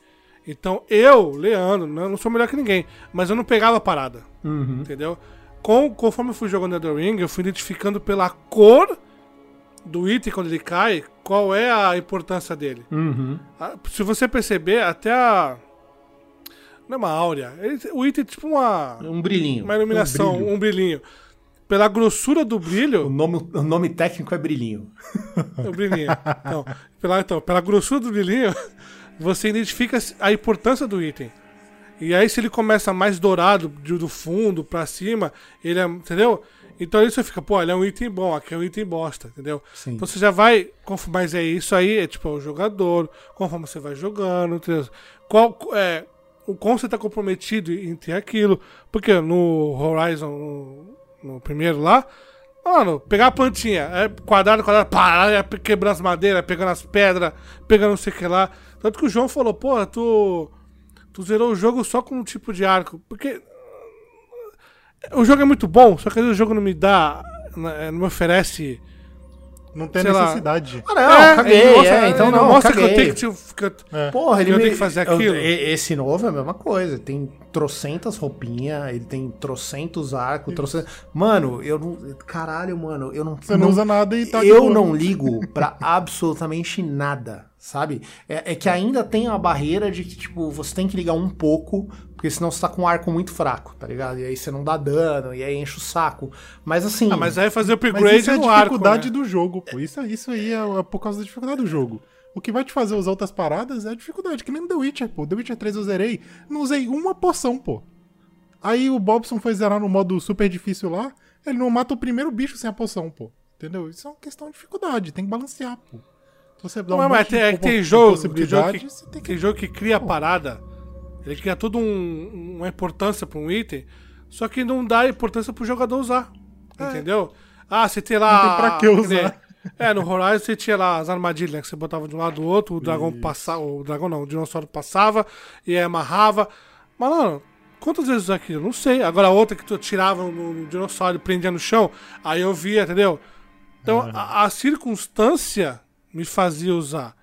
A: Então, eu, Leandro, não, não sou melhor que ninguém, mas eu não pegava a parada.
B: Uhum.
A: Entendeu? Com, conforme eu fui jogando The Ring, eu fui identificando pela cor do item quando ele cai, qual é a importância dele.
B: Uhum.
A: Ah, Se você perceber, até a. Não é uma áurea. ele- o item é tipo uma,
B: Um brilhinho.
A: uma iluminação,
B: Um
A: um brilhinho. Pela grossura do
B: O,
A: brilho.
B: nome, o nome técnico é brilhinho.
A: o brilhinho. Então pela, então, pela grossura do brilhinho, você identifica a importância do item. E aí, se ele começa mais dourado, do fundo pra cima, ele é. Entendeu? Então aí você fica, pô, ele é um item bom, aqui é um item bosta, entendeu?
B: Sim.
A: Então você já vai. Mas é isso aí, é tipo é o jogador, conforme você vai jogando, entendeu? Qual, é, o quão você tá comprometido em ter aquilo. Porque no Horizon, no, no primeiro lá, mano, pegar a plantinha, é quadrado, quadrado, pá, é quebrando as madeiras, pegando as pedras, pegando não sei o que lá. Tanto que o João falou, pô, tu. Tu zerou o jogo só com um tipo de arco. Porque. O jogo é muito bom, só que o jogo não me dá. né, Não me oferece.
C: Não tem
A: Sei lá.
C: necessidade.
B: Ah, não, caguei.
A: ele mostra-
B: é, então não,
A: mostra que eu
B: caguei.
A: tenho que. te- que eu-
B: Porra, ele
A: eu
B: me...
A: tenho que fazer
B: eu-
A: aquilo.
B: e- esse novo é a mesma coisa. Tem trocentas roupinhas, ele tem trocentos arcos, trocentos... Mano, eu não... Caralho, mano, eu não...
C: Você não usa nada e tá
B: Eu não ligo pra absolutamente nada, sabe? É, é que ainda tem a barreira de que, tipo, você tem que ligar um pouco, porque senão você tá com um arco muito fraco, tá ligado? E aí você não dá dano, e aí enche o saco. Mas assim...
A: Ah, mas aí fazer
C: Mas
A: upgrade
C: isso é a
A: no arco.
C: dificuldade
A: né?
C: do jogo, pô. Isso, isso aí é, é por causa da dificuldade do jogo. O que vai te fazer usar outras paradas é a dificuldade, que nem no The Witcher, pô. The Witcher 3 eu zerei, não usei uma poção, pô. Aí o Bobson foi zerar no modo super difícil lá, ele não mata o primeiro bicho sem a poção, pô. Entendeu? Isso é uma questão de dificuldade, tem que balancear, pô. Se você dá um
A: Não, mas
C: monte de
A: tem, é que tem jogo, tem jogo, que,
C: você tem que
A: tem jogo que cria a parada. Ele cria toda um- uma importância pra um item, só que não dá importância pro jogador usar. Entendeu? Ah, você tem lá.
C: É. Não tem pra que usar.
A: É, no Horizon você tinha lá as armadilhas né, que você botava de um lado do outro, o dragão passava. O dragão não, o dinossauro passava e aí amarrava. Mas, mano, quantas vezes usar aquilo? Não sei. Agora a outra que tu tirava no, no dinossauro e prendia no chão, aí eu via, entendeu? Então a, a circunstância me fazia usar.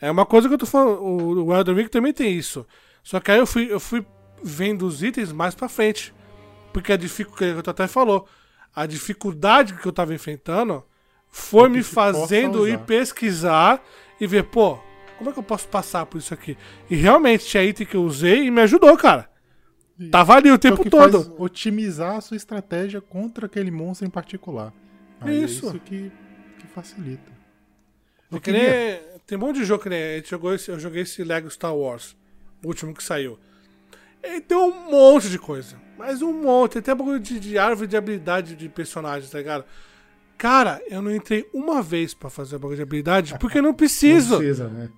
A: É uma coisa que eu tô falando. O, Elden Ring também tem isso. Só que aí eu fui, eu fui vendo os itens mais pra frente. Porque a dificuldade, que o até falou, a dificuldade que eu tava enfrentando foi me fazendo ir pesquisar e ver, pô, como é que eu posso passar por isso aqui? E realmente tinha item que eu usei e me ajudou, cara. Tava ali o
C: É
A: tempo todo.
C: otimizar a sua estratégia contra aquele monstro em particular. Aí
A: Isso.
C: É isso que, que facilita. Eu
A: que
C: queria-
A: tem um monte de jogo que jogou esse, eu joguei esse Lego Star Wars, o último que saiu. E tem um monte de coisa. Mas um monte. Tem até bagulho de, de árvore de habilidade de personagens, tá ligado? Cara, eu não entrei uma vez pra fazer o bagulho de habilidade porque não
B: Não
A: preciso.
B: precisa, né?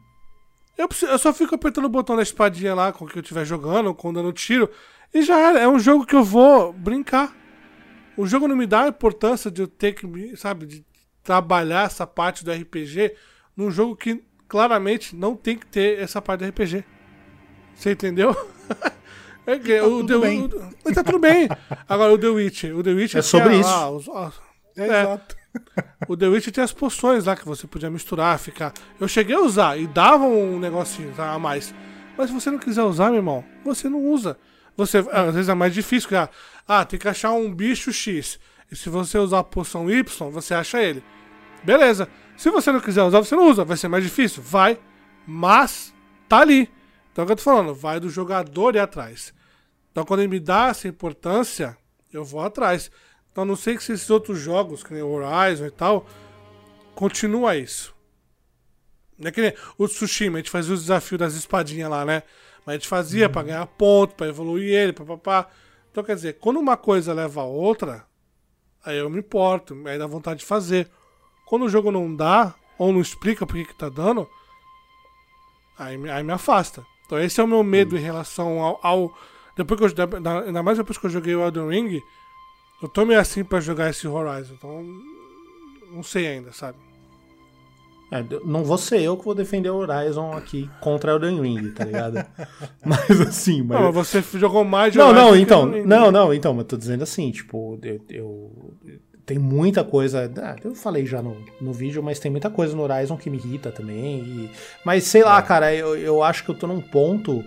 A: Eu, preciso- eu só fico apertando o botão da espadinha lá com o que eu estiver jogando, com dando tiro. E já era. É um jogo que eu vou brincar. O jogo não me dá a importância de eu ter que, me- sabe, de trabalhar essa parte do RPG num jogo que claramente não tem que ter essa parte do RPG. Você entendeu? É que
C: tá
A: o
C: tudo
A: The-
C: bem.
A: o- mas tá tudo bem. Agora, o The Witcher. O The Witcher
B: É sobre
A: tinha
B: isso.
A: lá os- as-
C: É,
A: É.
C: exato.
A: o The Witcher tem as poções lá que você podia misturar, ficar. Eu cheguei a usar e dava um negocinho tá, a mais. Mas se você não quiser usar, meu irmão, você não usa. Você, às vezes é mais difícil. que, Ah, ah, tem que achar um bicho X. E se você usar a poção Y, você acha ele. Beleza. Se você não quiser usar, você não usa. Vai ser mais difícil? Vai. Mas tá ali. Então é o que eu tô falando. Vai do jogador ir atrás. Então quando ele me dá essa importância, eu vou atrás. Então não sei se esses outros jogos, que nem o Horizon e tal, continua isso. Não é que nem o Tsushima, a gente fazia os desafios das espadinhas lá, né? Mas a gente fazia uhum. pra ganhar ponto, pra evoluir ele, papapá. Então quer dizer, quando uma coisa leva a outra, aí eu me importo, aí dá vontade de fazer. Quando o jogo não dá, ou não explica por que, tá dando, aí, aí me afasta. Então esse é o meu medo em relação ao, ao. depois que eu, ainda mais depois que eu joguei o Elden Ring, eu tô meio assim pra jogar esse Horizon. Então. Não sei ainda, sabe?
B: É, não vou ser eu que vou defender o Horizon aqui contra Elden Ring, tá ligado? mas assim, mas...
A: Não, você jogou mais de
B: Não, não, então, não, não, então, mas tô dizendo assim, tipo, eu, eu tem muita coisa. Ah, eu falei já no, no vídeo, mas tem muita coisa no Horizon que me irrita também. E, mas sei lá, é. cara, eu, eu acho que eu tô num ponto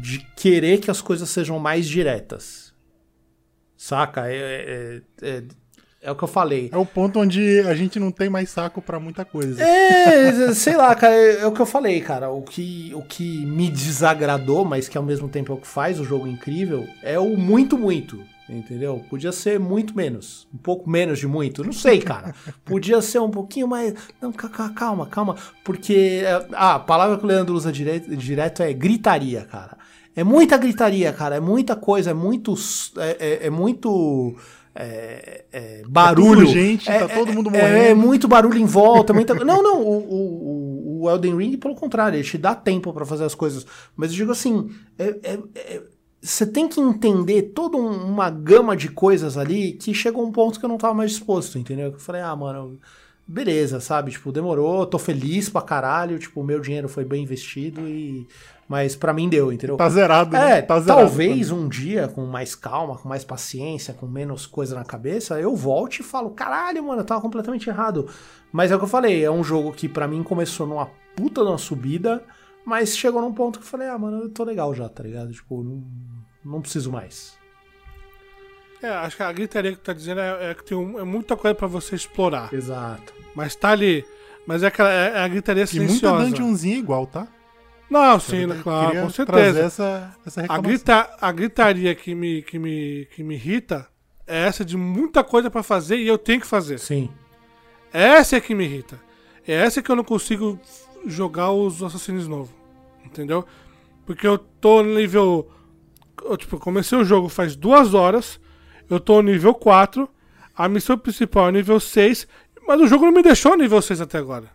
B: de querer que as coisas sejam mais diretas. Saca? É, é, é, é o que eu falei.
C: É o ponto onde a gente não tem mais saco para muita coisa.
B: É, sei lá, cara, é, é, o que eu falei, cara. O que, o que me desagradou, mas que ao mesmo tempo é o que faz o jogo incrível, é o muito, muito. Entendeu? Podia ser muito menos. Um pouco menos de muito. Não sei, cara. Podia ser um pouquinho mais. Não, calma, calma. Porque. É, ah, a palavra que o Leandro usa direto, direto é gritaria, cara. É muita gritaria, cara. É muita coisa. É muito. É, é, é muito. É, é, barulho. É
C: gente, tá todo mundo morrendo.
B: É, muito barulho em volta. Muita... não, não. O, o, o Elden Ring, pelo contrário, ele te dá tempo para fazer as coisas. Mas eu digo assim. é, é você tem que entender toda uma gama de coisas ali que chegou um ponto que eu não tava mais disposto, entendeu? Eu falei, ah, mano, beleza, sabe? Tipo, demorou, tô feliz pra caralho, tipo, o meu dinheiro foi bem investido e. Mas para mim deu, entendeu?
C: Tá zerado,
B: é,
C: né? Tá
B: zerado, talvez um dia, com mais calma, com mais paciência, com menos coisa na cabeça, eu volte e falo, caralho, mano, eu tava completamente errado. Mas é o que eu falei, é um jogo que para mim começou numa puta de uma subida mas chegou num ponto que eu falei, ah, mano, eu tô legal já, tá ligado? Tipo, não, não preciso mais.
A: É, acho que a gritaria que tu tá dizendo é, é que tem um, é muita coisa para você explorar.
B: Exato.
A: Mas tá ali. Mas é, aquela, é, é a gritaria silenciosa.
C: E muita dungeonzinha igual, tá?
A: Não, sim, claro, com certeza.
C: Essa, essa
A: a, grita, a gritaria que me, que, me, que me irrita é essa de muita coisa para fazer e eu tenho que fazer.
B: Sim.
A: Essa é que me irrita. É essa que eu não consigo jogar os assassinos novos. Entendeu? Porque eu tô no nível. Eu, tipo, comecei o jogo faz duas horas. Eu tô no nível 4. A missão principal é nível 6. Mas o jogo não me deixou nível 6 até agora.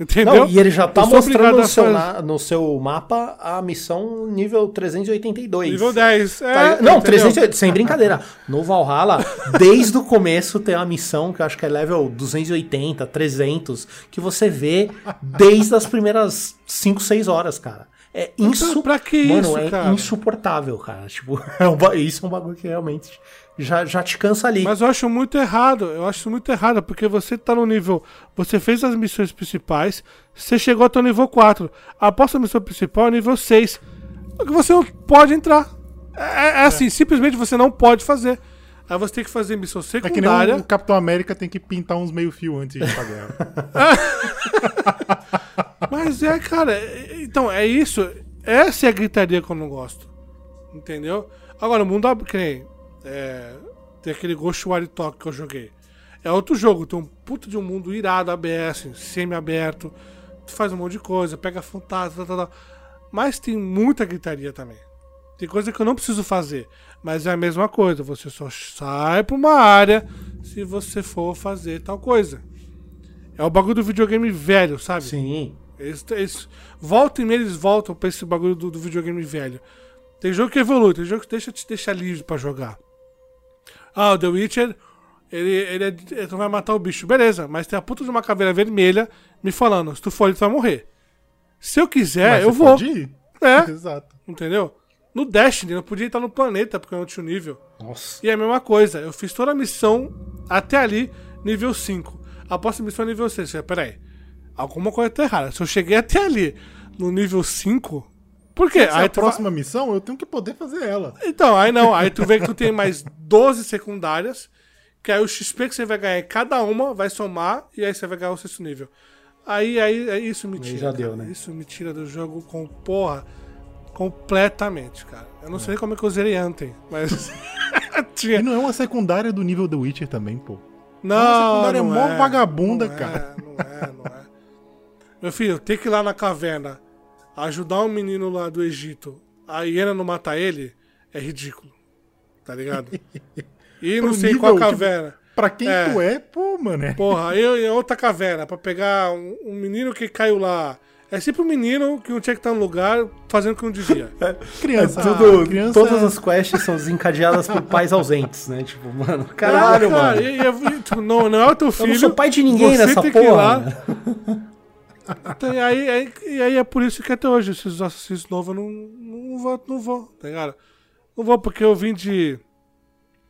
A: Entendeu? Não,
B: e ele já tá mostrando no seu, na, no seu, mapa a missão nível 382.
A: Nível 10. É,
B: tá, não, 380, sem brincadeira. No Valhalla, desde o começo tem uma missão que eu acho que é level 280, 300, que você vê desde as primeiras 5, 6 horas, cara. É insu...
A: pra que
B: Mano,
A: isso,
B: é
A: cara?
B: insuportável, cara. Tipo, é isso é um bagulho que realmente já, já te cansa ali.
A: Mas eu acho muito errado. Eu acho muito errado, porque você tá no nível. Você fez as missões principais, você chegou até o nível 4. Após a missão principal é nível 6. Você não pode entrar. É, é, é assim, simplesmente você não pode fazer. Aí você tem que fazer missão secundária. É que
C: o Capitão América tem que pintar uns meio fio antes de ir pra guerra.
A: Mas é, cara, então é isso. Essa é a gritaria que eu não gosto. Entendeu? Agora, o mundo abre. É, tem aquele Ghostwire Talk que eu joguei. É outro jogo, tem um puto de um mundo irado, ABS, semi-aberto. Tu faz um monte de coisa, pega fantasma, tal, tal. Mas tem muita gritaria também. Tem coisa que eu não preciso fazer. Mas é a mesma coisa. Você só sai pra uma área se você for fazer tal coisa. É o bagulho do videogame velho, sabe?
B: Sim.
A: Eles, eles voltam e meia eles voltam pra esse bagulho do, do, videogame velho. Tem jogo que evolui, tem jogo que deixa te deixar livre para jogar. Ah, o The Witcher, ele, ele, é, ele não vai matar o bicho. Beleza, mas tem a puta de uma caveira vermelha me falando: se tu for, tu vai morrer. Se eu quiser, mas eu vou.
C: Pode ir.
A: É.
C: Exato.
A: Entendeu? No Destiny, eu podia estar no planeta porque eu não tinha o nível.
B: Nossa.
A: E é a mesma coisa, eu fiz toda a missão até ali, nível 5. A próxima missão é nível 6. Peraí, alguma coisa tá errada. Se eu cheguei até ali, no nível 5, por quê?
C: Se aí a próxima vai... missão, eu tenho que poder fazer ela.
A: Então, aí não. Aí tu vê que tu tem mais 12 secundárias, que aí o XP que você vai ganhar cada uma vai somar, e aí você vai ganhar o sexto nível. Aí, aí, aí isso me tira.
B: já deu, né?
A: Isso me tira do jogo com porra Completamente, cara. Eu não sei como é que eu zerei ontem, mas.
C: E
A: tinha.
C: não é uma secundária do nível The Witcher também, pô.
A: Não,
C: Uma secundária
A: não
C: mó
A: é,
C: vagabunda,
A: não
C: cara.
A: É, não é, não é. Meu filho, ter que ir lá na caverna ajudar um menino lá do Egito, a hiena não matar ele, é ridículo. Tá ligado? E não sei
C: nível,
A: qual
C: tipo,
A: caverna.
C: Pra quem
A: É.
C: tu é, pô, mano. É.
A: Porra, eu em outra caverna pra pegar um, um menino que caiu lá. É sempre um menino que não tinha que estar no lugar fazendo o que não devia.
C: Criança,
B: Tudo,
C: ah, criança
B: Todas as quests são desencadeadas por pais ausentes, né? Tipo, mano, caralho,
A: É, cara,
B: mano.
A: E, e, tipo, não, não é o teu
B: Eu
A: filho.
B: não sou pai de ninguém
A: você
B: nessa
A: tem que ir lá. Então, e aí, aí- e aí é por isso que até hoje, esses Assassin's novos eu não, não vou, não vou, tá ligado? Não vou porque eu vim de.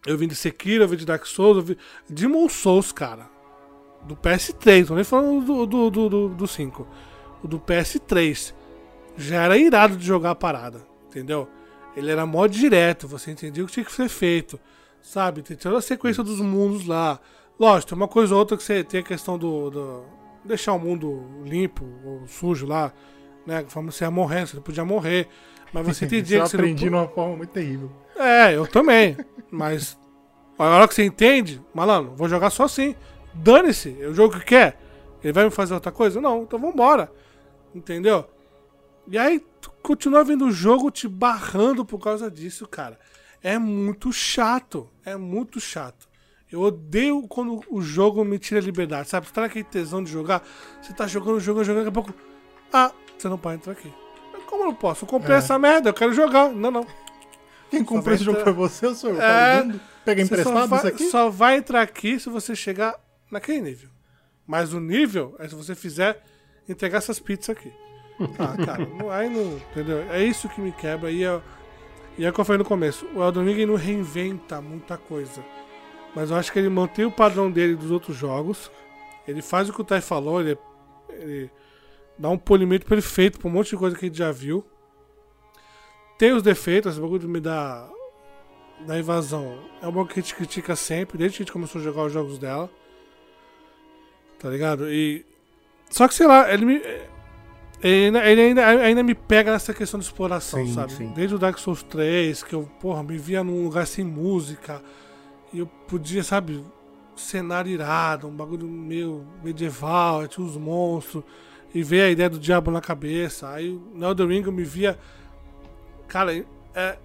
A: Eu vim de Sekiro, eu vim de Dark Souls, eu vim. Demon Souls, cara. Do PS3, tô nem falando do, do, do, do, do 5. O do PS3. Já era irado de jogar a parada, entendeu? Ele era mó direto, você entendia o que tinha que ser feito, sabe? Tem toda a sequência dos mundos lá. Lógico, tem uma coisa ou outra que você tem a questão do. do deixar o mundo limpo ou sujo lá, né? Conforme você ia morrendo, você não podia morrer. Mas você entendia
C: eu
A: que você não
C: aprendi numa forma muito terrível.
A: é, eu também. Mas a hora que você entende, malandro, vou jogar só assim. Dane-se, eu jogo o que quer. Ele vai me fazer outra coisa? Não, então vambora. Entendeu? E aí, continua vendo o jogo te barrando por causa disso, cara. É muito chato. É muito chato. Eu odeio quando o jogo me tira a liberdade, sabe? Você tá naquele tesão de jogar, você tá jogando, jogando, jogando, daqui a pouco. Ah, você não pode entrar aqui. Como eu não posso? Eu comprei
C: É.
A: essa merda, eu quero jogar. Não, não.
C: Quem comprou esse jogo foi você ou sou eu?
A: É,
C: Tá? Pega
A: Você só
C: emprestado
A: vai,
C: isso aqui?
A: Só vai entrar aqui se você chegar naquele nível. Mas o nível é se você fizer entregar essas pizzas aqui. Ah, cara, não, aí não. Entendeu? É isso que me quebra. E é, e é o que eu falei no começo. O Elden Ring não reinventa muita coisa. Mas eu acho que ele mantém o padrão dele dos outros jogos. Ele faz o que o Tai falou. Ele, ele dá um polimento perfeito pra um monte de coisa que a gente já viu. Tem os defeitos, esse bagulho me dar da invasão é uma que a gente critica sempre, desde que a gente começou a jogar os jogos dela. Tá ligado? E. Só que sei lá, ele me. Ele ainda, ele ainda, ainda me pega nessa questão de exploração,
B: Sim,
A: sabe?
B: sim.
A: Desde o Dark Souls 3, que eu, porra, me via num lugar sem música. E eu podia, sabe, cenário irado, um bagulho meio medieval, tinha os monstros. E ver a ideia do diabo na cabeça. Aí no Elden Ring eu me via. Cara, é,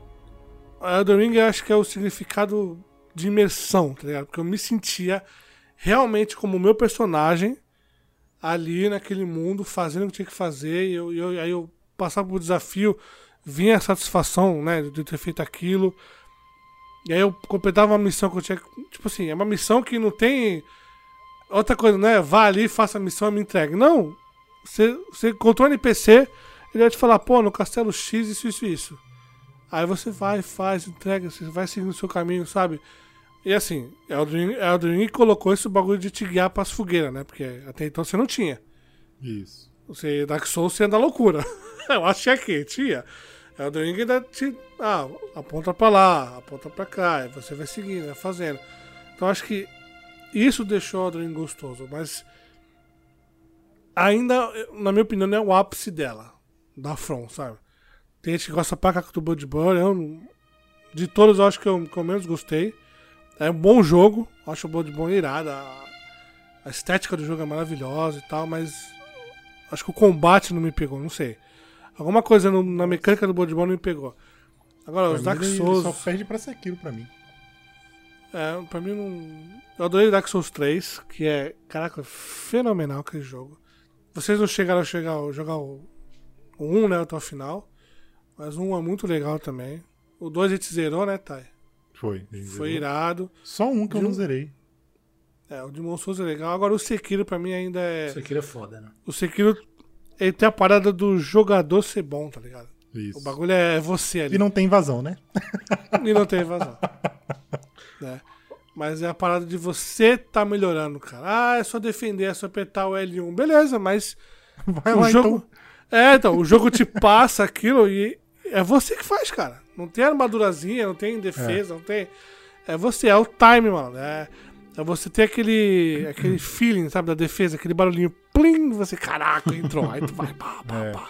A: o Elden Ring eu acho que é o significado de imersão, tá ligado? Porque eu me sentia realmente como o meu personagem ali naquele mundo, fazendo o que tinha que fazer, e eu, eu- aí eu passava por desafio, vinha a satisfação, né, de ter feito aquilo. E aí eu completava uma missão que eu tinha. Tipo assim, é uma missão que não tem. Outra coisa, né? Vá ali, faça a missão e me entregue. Não. Você, você encontrou um NPC, ele vai te falar, pô, no castelo X, isso, isso, isso. Aí você vai, faz, entrega, você vai seguindo o seu caminho, sabe? E assim, Elden Ring colocou esse bagulho de te guiar pras fogueiras, né? Porque até então você não tinha.
C: Isso.
A: Você, Dark Souls, você anda loucura. Eu acho que aqui tinha. Elden Ring ainda te. Ah, aponta pra lá, aponta pra cá, e você vai seguindo, vai fazendo. Então acho que isso deixou o Elden Ring gostoso, mas. Ainda, na minha opinião, não é o ápice dela, da From, sabe? Tem gente que gosta pra cá do Bloodborne, eu de todos eu acho que eu, que eu menos gostei. É um bom jogo, acho o Bloodborne irado, a, a estética do jogo é maravilhosa e tal, mas Acho que o combate não me pegou, não sei. Alguma coisa no- na mecânica do Bloodborne não me pegou. Agora, os
C: Pra
A: Dark
C: mim, ele
A: Souls.
C: só perde pra Sekiro pra mim.
A: É, pra mim não. Eu adorei Dark Souls 3, que é, caraca, fenomenal aquele jogo. Vocês não chegaram a chegar, a jogar o, o 1, né, até o final. Mas o 1 é muito legal também. O 2 a gente zerou, né, Thay?
C: Foi.
A: Foi irado.
C: Só um que eu
A: De
C: não
A: um-
C: zerei.
A: É, o Demon Souls é legal. Agora o Sekiro pra mim ainda é.
B: Isso aqui é foda, né?
A: O Sekiro, ele tem a parada do jogador ser bom, tá ligado?
C: Isso.
A: O bagulho é você ali.
C: E não tem invasão, né?
A: E não tem evasão. né? Mas é a parada de você tá melhorando, cara. Ah, é só defender, é só apertar o L1. Beleza, mas
C: Vai
A: o
C: lá
A: jogo.
C: então.
A: É, então, o jogo te passa aquilo e é você que faz, cara. Não tem armadurazinha, não tem defesa, não tem. É você, é o time, mano. É, é você ter aquele, aquele feeling, sabe, da defesa, aquele barulhinho, plim, você, caraca, entrou. Aí tu vai, pá, pá,
C: É.
A: pá.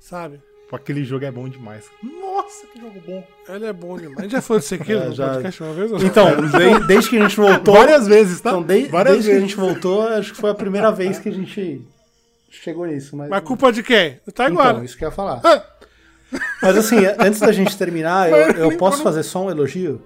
A: Sabe?
C: Pô, aquele jogo é bom demais. Nossa, que jogo bom.
A: Ele é bom demais. A gente já falou disso aqui
B: É,
A: no
B: já-
A: podcast uma vez? ou-
B: Então, de- desde que a gente voltou.
C: Várias vezes, tá?
B: Então, de-
C: Várias
B: desde que a
C: vezes.
B: gente voltou, acho que foi a primeira vez que a gente chegou nisso. Mas,
A: Mas culpa de quem? Do Taiguara.
B: Então, isso que eu ia falar. Mas assim, antes da gente terminar, eu, eu posso fazer só um elogio?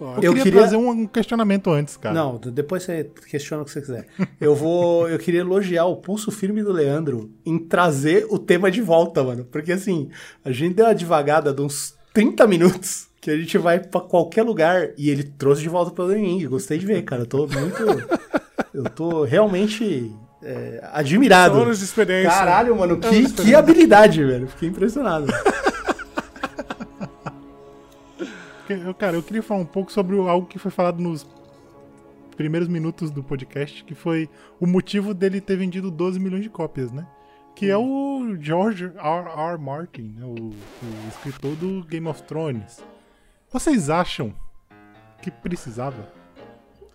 A: Pode.
C: Eu,
B: eu
C: queria,
B: queria-
C: trazer um questionamento antes, cara.
B: Não, depois você questiona o que você quiser. Eu vou. Eu queria elogiar o pulso firme do Leandro em trazer o tema de volta, mano. Porque assim, a gente deu uma devagada de uns 30 minutos que a gente vai pra qualquer lugar e ele trouxe de volta pro Elden Ring. Gostei de ver, cara. Eu tô muito. Eu tô realmente é, admirado.
A: São anos de experiência.
B: Caralho, mano, que, que habilidade, velho. Fiquei impressionado.
C: Eu- Cara, eu queria falar um pouco sobre algo que foi falado nos primeiros minutos do podcast, que foi o motivo dele ter vendido 12 milhões de cópias, né? Que é o George R. R. Martin, né? o, o escritor do Game of Thrones. Vocês acham que precisava?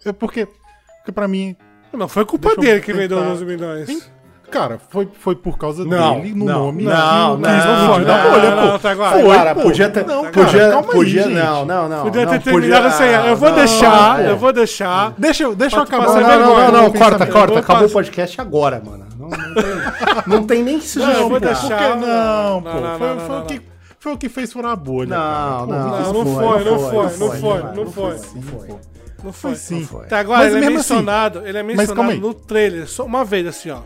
C: É porque, porque para mim,
A: Não, foi culpa dele que vendeu
C: tentar-
A: 12 milhões.
C: Cara, foi, foi por causa
B: Não,
C: dele no
B: não,
C: nome
B: não,
C: que
B: não,
C: quis
B: não,
C: explodir
B: não,
C: da
B: não,
C: bolha,
A: não,
C: pô.
A: tá agora.
C: Foi,
B: Cara,
C: pô.
B: podia ter.
C: Não, cara,
B: podia,
C: calma aí,
B: podia,
C: gente.
B: não, não, não.
A: Podia
B: não,
A: ter terminado assim. Eu vou
B: não,
A: deixar,
B: não,
A: eu vou deixar.
C: Deixa, eu- deixa eu acabar.
B: Não, não, não, não, não, corta, corta. Acabou o podcast agora, mano. Não, não tem, não tem nem que se
A: Não, eu vou
B: justificar.
A: deixar.
C: Por que não,
A: Não,
C: pô?
A: não,
C: foi,
A: não, não,
C: o
A: não.
C: que, foi o que fez furar a bolha.
B: Não, não,
A: não, não foi, não foi, não foi, não foi.
B: Não foi.
A: Não
C: sim.
B: Não foi.
A: Até agora
C: Mas
A: ele é
C: assim-
A: mencionado, ele é mencionado
C: aí.
A: no trailer, só uma vez assim, ó.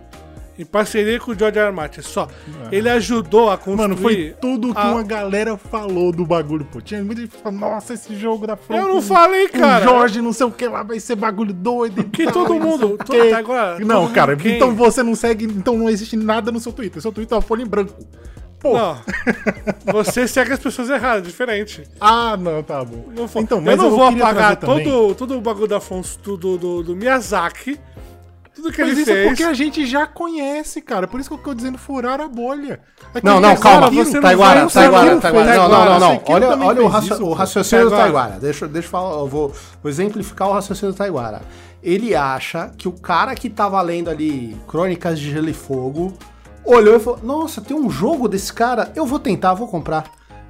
A: Em parceria com o George R. Martin, só.
C: É.
A: Ele ajudou a construir.
C: Mano, foi tudo que
A: a-
C: uma galera falou do bagulho, pô. Tinha muita gente falando, nossa, esse jogo da From.
A: Eu não falei, cara.
C: Jorge, não sei o que lá, vai ser bagulho doido.
A: Que
C: tal,
A: todo mundo- todo- tá agora,
C: Não,
A: todo
C: cara,
A: quem?
C: então você não segue, então não existe nada no seu Twitter. Seu Twitter é uma folha em branco. Pô.
A: Não. Você segue as pessoas erradas, diferente.
C: Ah, não, tá bom.
A: Não.
C: Então,
A: eu
C: mas
A: não vou
C: queria
A: apagar
C: trazer também-
A: todo, todo o bagulho da Afonso, do, do, do, do Miyazaki. Tudo que
C: Mas
A: ele
C: isso é
A: fez.
C: porque a gente já conhece, cara. Por isso que eu tô dizendo furar a bolha. É que
B: Não, não, calma. Taiguara, Taiguara, Taiguara. Não, não, não, Olha, olha o, raci-
C: isso,
B: o raciocínio do
A: Taiguara.
B: Deixa, deixa eu falar, eu vou, vou exemplificar o raciocínio do Taiguara. Ele acha que o cara que tava lendo ali Crônicas de Gelo e Fogo olhou e falou: Nossa, tem um jogo desse cara, eu vou tentar, vou comprar.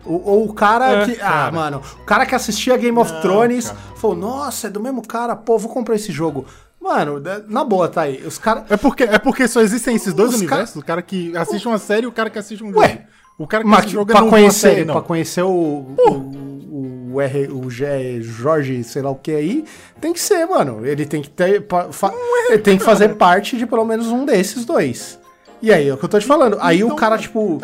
B: Ou, ou o cara
A: É,
B: que. Ah,
C: cara.
B: mano, o cara que assistia Game of
C: Não,
B: Thrones
C: cara.
B: falou: Nossa, é do mesmo cara, pô, vou comprar esse jogo. Mano, na boa, tá aí. Os caras.
C: É porque, é porque só existem esses dois
B: Os
C: universos. O cara que assiste uma série e o cara que assiste um jogo.
B: Ué,
C: o cara que assiste jogo
B: pra
C: não viu uma
B: conhecer,
C: série, não.
B: pra conhecer o, o, o, R, o G, Jorge, sei lá o que aí, tem que ser, mano. Ele tem que ter. fa- ele tem que fazer parte de pelo menos um desses dois. E aí, é o que eu tô te falando. Aí o
C: Então,
B: cara, tipo.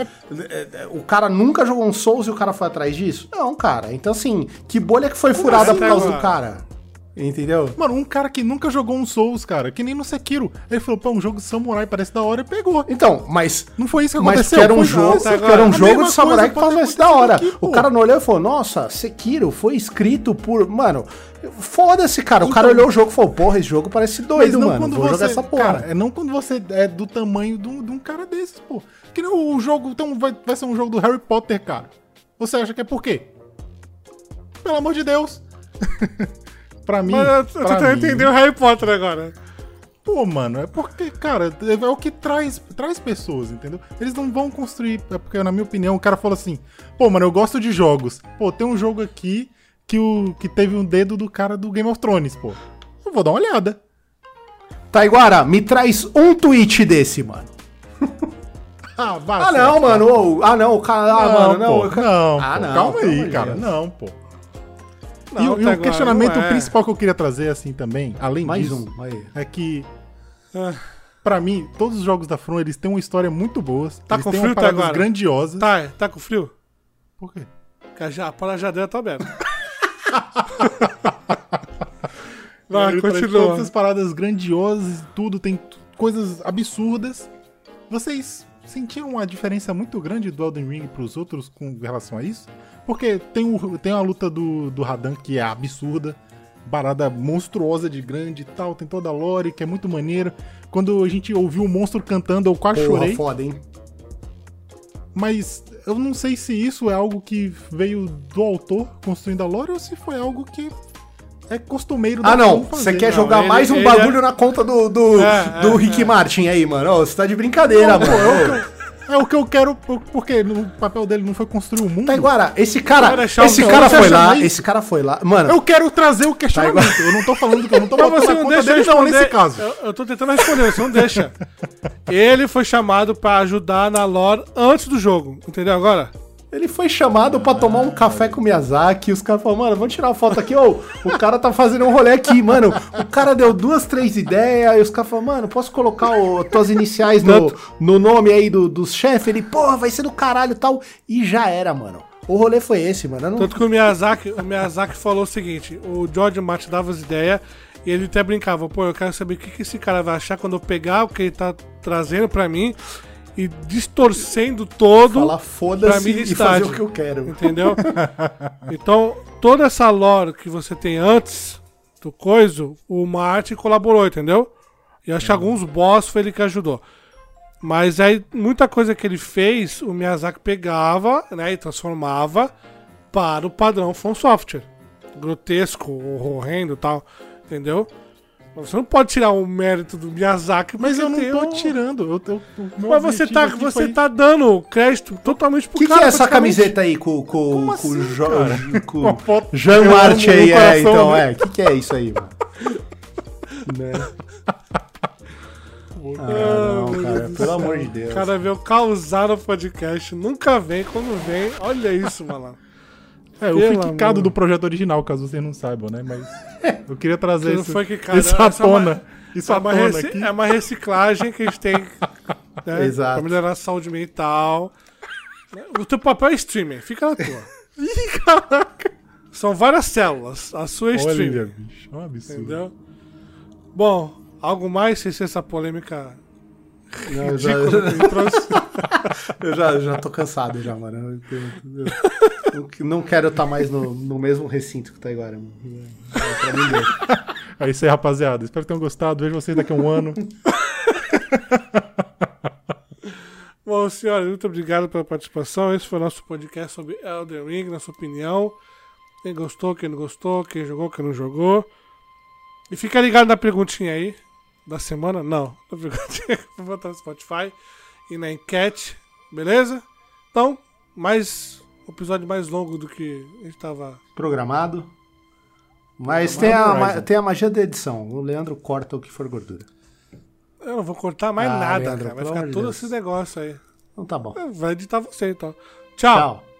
B: é, é, O cara nunca jogou um Souls e o cara foi atrás disso? Não, cara. Então, assim, que bolha que foi furada
A: assim,
B: por causa do cara? Entendeu?
C: Mano, um cara que nunca jogou um Souls, cara, que nem no Sekiro. Ele falou, pô, um jogo de samurai parece da hora e pegou.
B: Então, mas
C: Não foi isso que
B: Mas
C: aconteceu.
B: que era um
C: foi
B: jogo,
C: cara.
B: era um jogo de samurai que
C: coisa
B: faz da hora.
C: aqui,
B: o cara não olhou e falou: Nossa, Sekiro foi escrito por. Mano, foda-se, cara. O
C: Então-
B: cara olhou o jogo e falou: Porra, esse jogo parece
C: Mas
B: doido,
C: não
B: mano.
C: quando
B: Vou
C: você.
B: jogar essa porra.
C: Cara, é não quando você é do tamanho de um, de um cara desses, pô. Que nem o jogo. Então vai, vai ser um jogo do Harry Potter, cara. Você acha que é por quê? Pelo amor de Deus. pra mim.
A: Mas eu tô tentando entender o Harry Potter agora.
C: Pô, mano, é porque, cara, é o que traz, traz pessoas, entendeu? Eles não vão construir. É porque, na minha opinião, o cara fala assim: pô, mano, eu gosto de jogos. Pô, tem um jogo aqui que, o, que teve um dedo do cara do Game of Thrones, pô. Eu vou dar uma olhada.
B: Taiguara, me traz um tweet desse, mano.
C: Ah, vai.
B: Ah, não, mano. ah, não, o cara. Ah, mano, não.
C: pô, não,
B: Ah,
C: pô,
B: não,
C: calma aí, cara. Não, pô.
A: Não,
C: e o- e
A: tá
C: o
A: agora,
C: questionamento
A: é.
C: principal que eu queria trazer, assim, também, além
B: Mais
C: disso,
B: um. Aí.
C: é que,
A: Ah,
C: pra mim, todos os jogos da From, eles têm uma história muito boa.
A: Tá
C: eles
A: com
C: têm
A: frio,
C: paradas
A: Taguara?
C: grandiosas.
A: Tá, tá com frio?
C: Por quê?
A: Que a a tá aberta. Vai,
C: Ele traz
A: continua.
C: Todas essas paradas grandiosas e tudo, tem coisas absurdas. Vocês sentiram uma diferença muito grande do Elden Ring pros outros com relação a isso? Porque tem, o, tem a luta do, do Radan que é absurda, parada monstruosa de grande e tal, tem toda a lore que é muito maneiro. Quando a gente ouviu o monstro cantando, eu quase
B: Porra,
C: chorei.
B: foda, hein?
C: Mas eu não sei se isso é algo que veio do autor construindo a lore ou se foi algo que é costumeiro
B: Ah,
C: da
B: não.
C: From
B: Você quer
A: Não,
B: jogar
A: ele-
B: mais um
A: ele
B: bagulho
A: é-
B: na conta do, do,
A: É,
B: do
A: é,
B: Rick
A: é.
B: Martin aí, mano? Você tá de brincadeira,
C: Não, pô,
B: mano.
C: eu-. É o que eu quero, por- porque o papel dele não foi construir o mundo.
B: Taiguara, esse
A: Vai
B: cara,
A: deixar
B: esse
A: o-
B: cara foi lá, esse cara foi lá. Mano,
C: Eu quero trazer o questionamento. Eu não tô falando que eu não tô
A: Mas
C: botando
A: você não
C: conta
A: deixa eu
C: dele, não,
A: responder.
C: nesse caso.
A: Eu, eu tô tentando responder, você não deixa. Ele foi chamado pra ajudar na lore antes do jogo, entendeu agora?
B: Ele foi chamado pra tomar um café com o Miyazaki e os caras falaram, mano, vamos tirar uma foto aqui, ô, o cara tá fazendo um rolê aqui, mano. O cara deu duas, três ideias, e os caras falaram, mano, posso colocar o, tuas iniciais no, no nome aí do, dos chefes? Ele, porra, vai ser do caralho e tal. E já era, mano. O rolê foi esse, mano. Não-
A: Tanto que o Miyazaki, o Miyazaki falou o seguinte: o George Martin dava as ideias e ele até brincava, pô, eu quero saber o que, que esse cara vai achar quando eu pegar o que ele tá trazendo pra mim e distorcendo todo.
B: falar
A: pra
B: foda-se e fazer o que eu quero.
A: Entendeu? então, toda essa lore que você tem antes do coiso, o Martin colaborou, entendeu? E acho que alguns boss foi ele que ajudou. Mas aí, muita coisa que ele fez, o Miyazaki pegava, né, e transformava para o padrão From Software. Grotesco, horrendo e tal, entendeu? Você não pode tirar o mérito do Miyazaki,
C: Mas eu não tô
A: um-
C: tirando. Eu, eu, o meu
A: Mas você tá, você
C: foi-
A: tá dando crédito totalmente pro
B: O que, que
A: cara.
B: é essa camiseta aí com, com, com,
C: assim,
B: o Jo- com Jean
C: eu
B: Marte aí?
C: o
B: É, então,
C: né?
B: é. O que, que é isso aí, mano? né? Ah, não, cara, pelo amor de Deus.
A: O cara veio causar no podcast. Nunca vem, quando vem. Olha isso, malandro.
C: É, eu fui quicado do projeto original, caso vocês não saibam, né? Mas eu queria trazer isso,
A: foi que cara.
C: isso à
A: é uma-
C: tona. Isso
A: É uma,
C: tona
A: reci-
C: aqui.
A: é uma reciclagem que a gente tem né,
B: Exato.
A: pra melhorar a saúde mental. O teu papel é streamer, fica na tua.
C: Ih, caraca!
A: São várias células. A sua é
C: Olha,
A: streamer.
C: bicho. É um absurdo.
A: Entendeu? Bom, algo mais sem ser essa polêmica
B: Não, eu, já,
A: ele trouxe?
B: eu já, já tô cansado já, mano. Eu, eu- eu- não quero estar mais no, no mesmo recinto que tá agora. deu.
C: É isso aí, rapaziada. Espero que tenham gostado. Vejo vocês daqui a um ano.
A: Bom, senhores, muito obrigado pela participação. Esse foi o nosso podcast sobre Elden Ring, na sua opinião. Quem gostou, quem não gostou, quem jogou, quem não jogou. E fica ligado na perguntinha aí da semana. Não, na perguntinha que eu vou botar no Spotify e na enquete, beleza? Então, mais um episódio mais longo do que a gente tava.
B: Programado. Mas tem a, tem a magia da edição. O Leandro corta o que for gordura.
A: Eu não vou cortar mais
B: Ah,
A: nada,
B: Leandro,
A: cara. Vai ficar todo
B: Deus.
A: esse negócio aí.
B: Então tá bom.
A: Vai editar você, então. Tchau.
B: Tchau.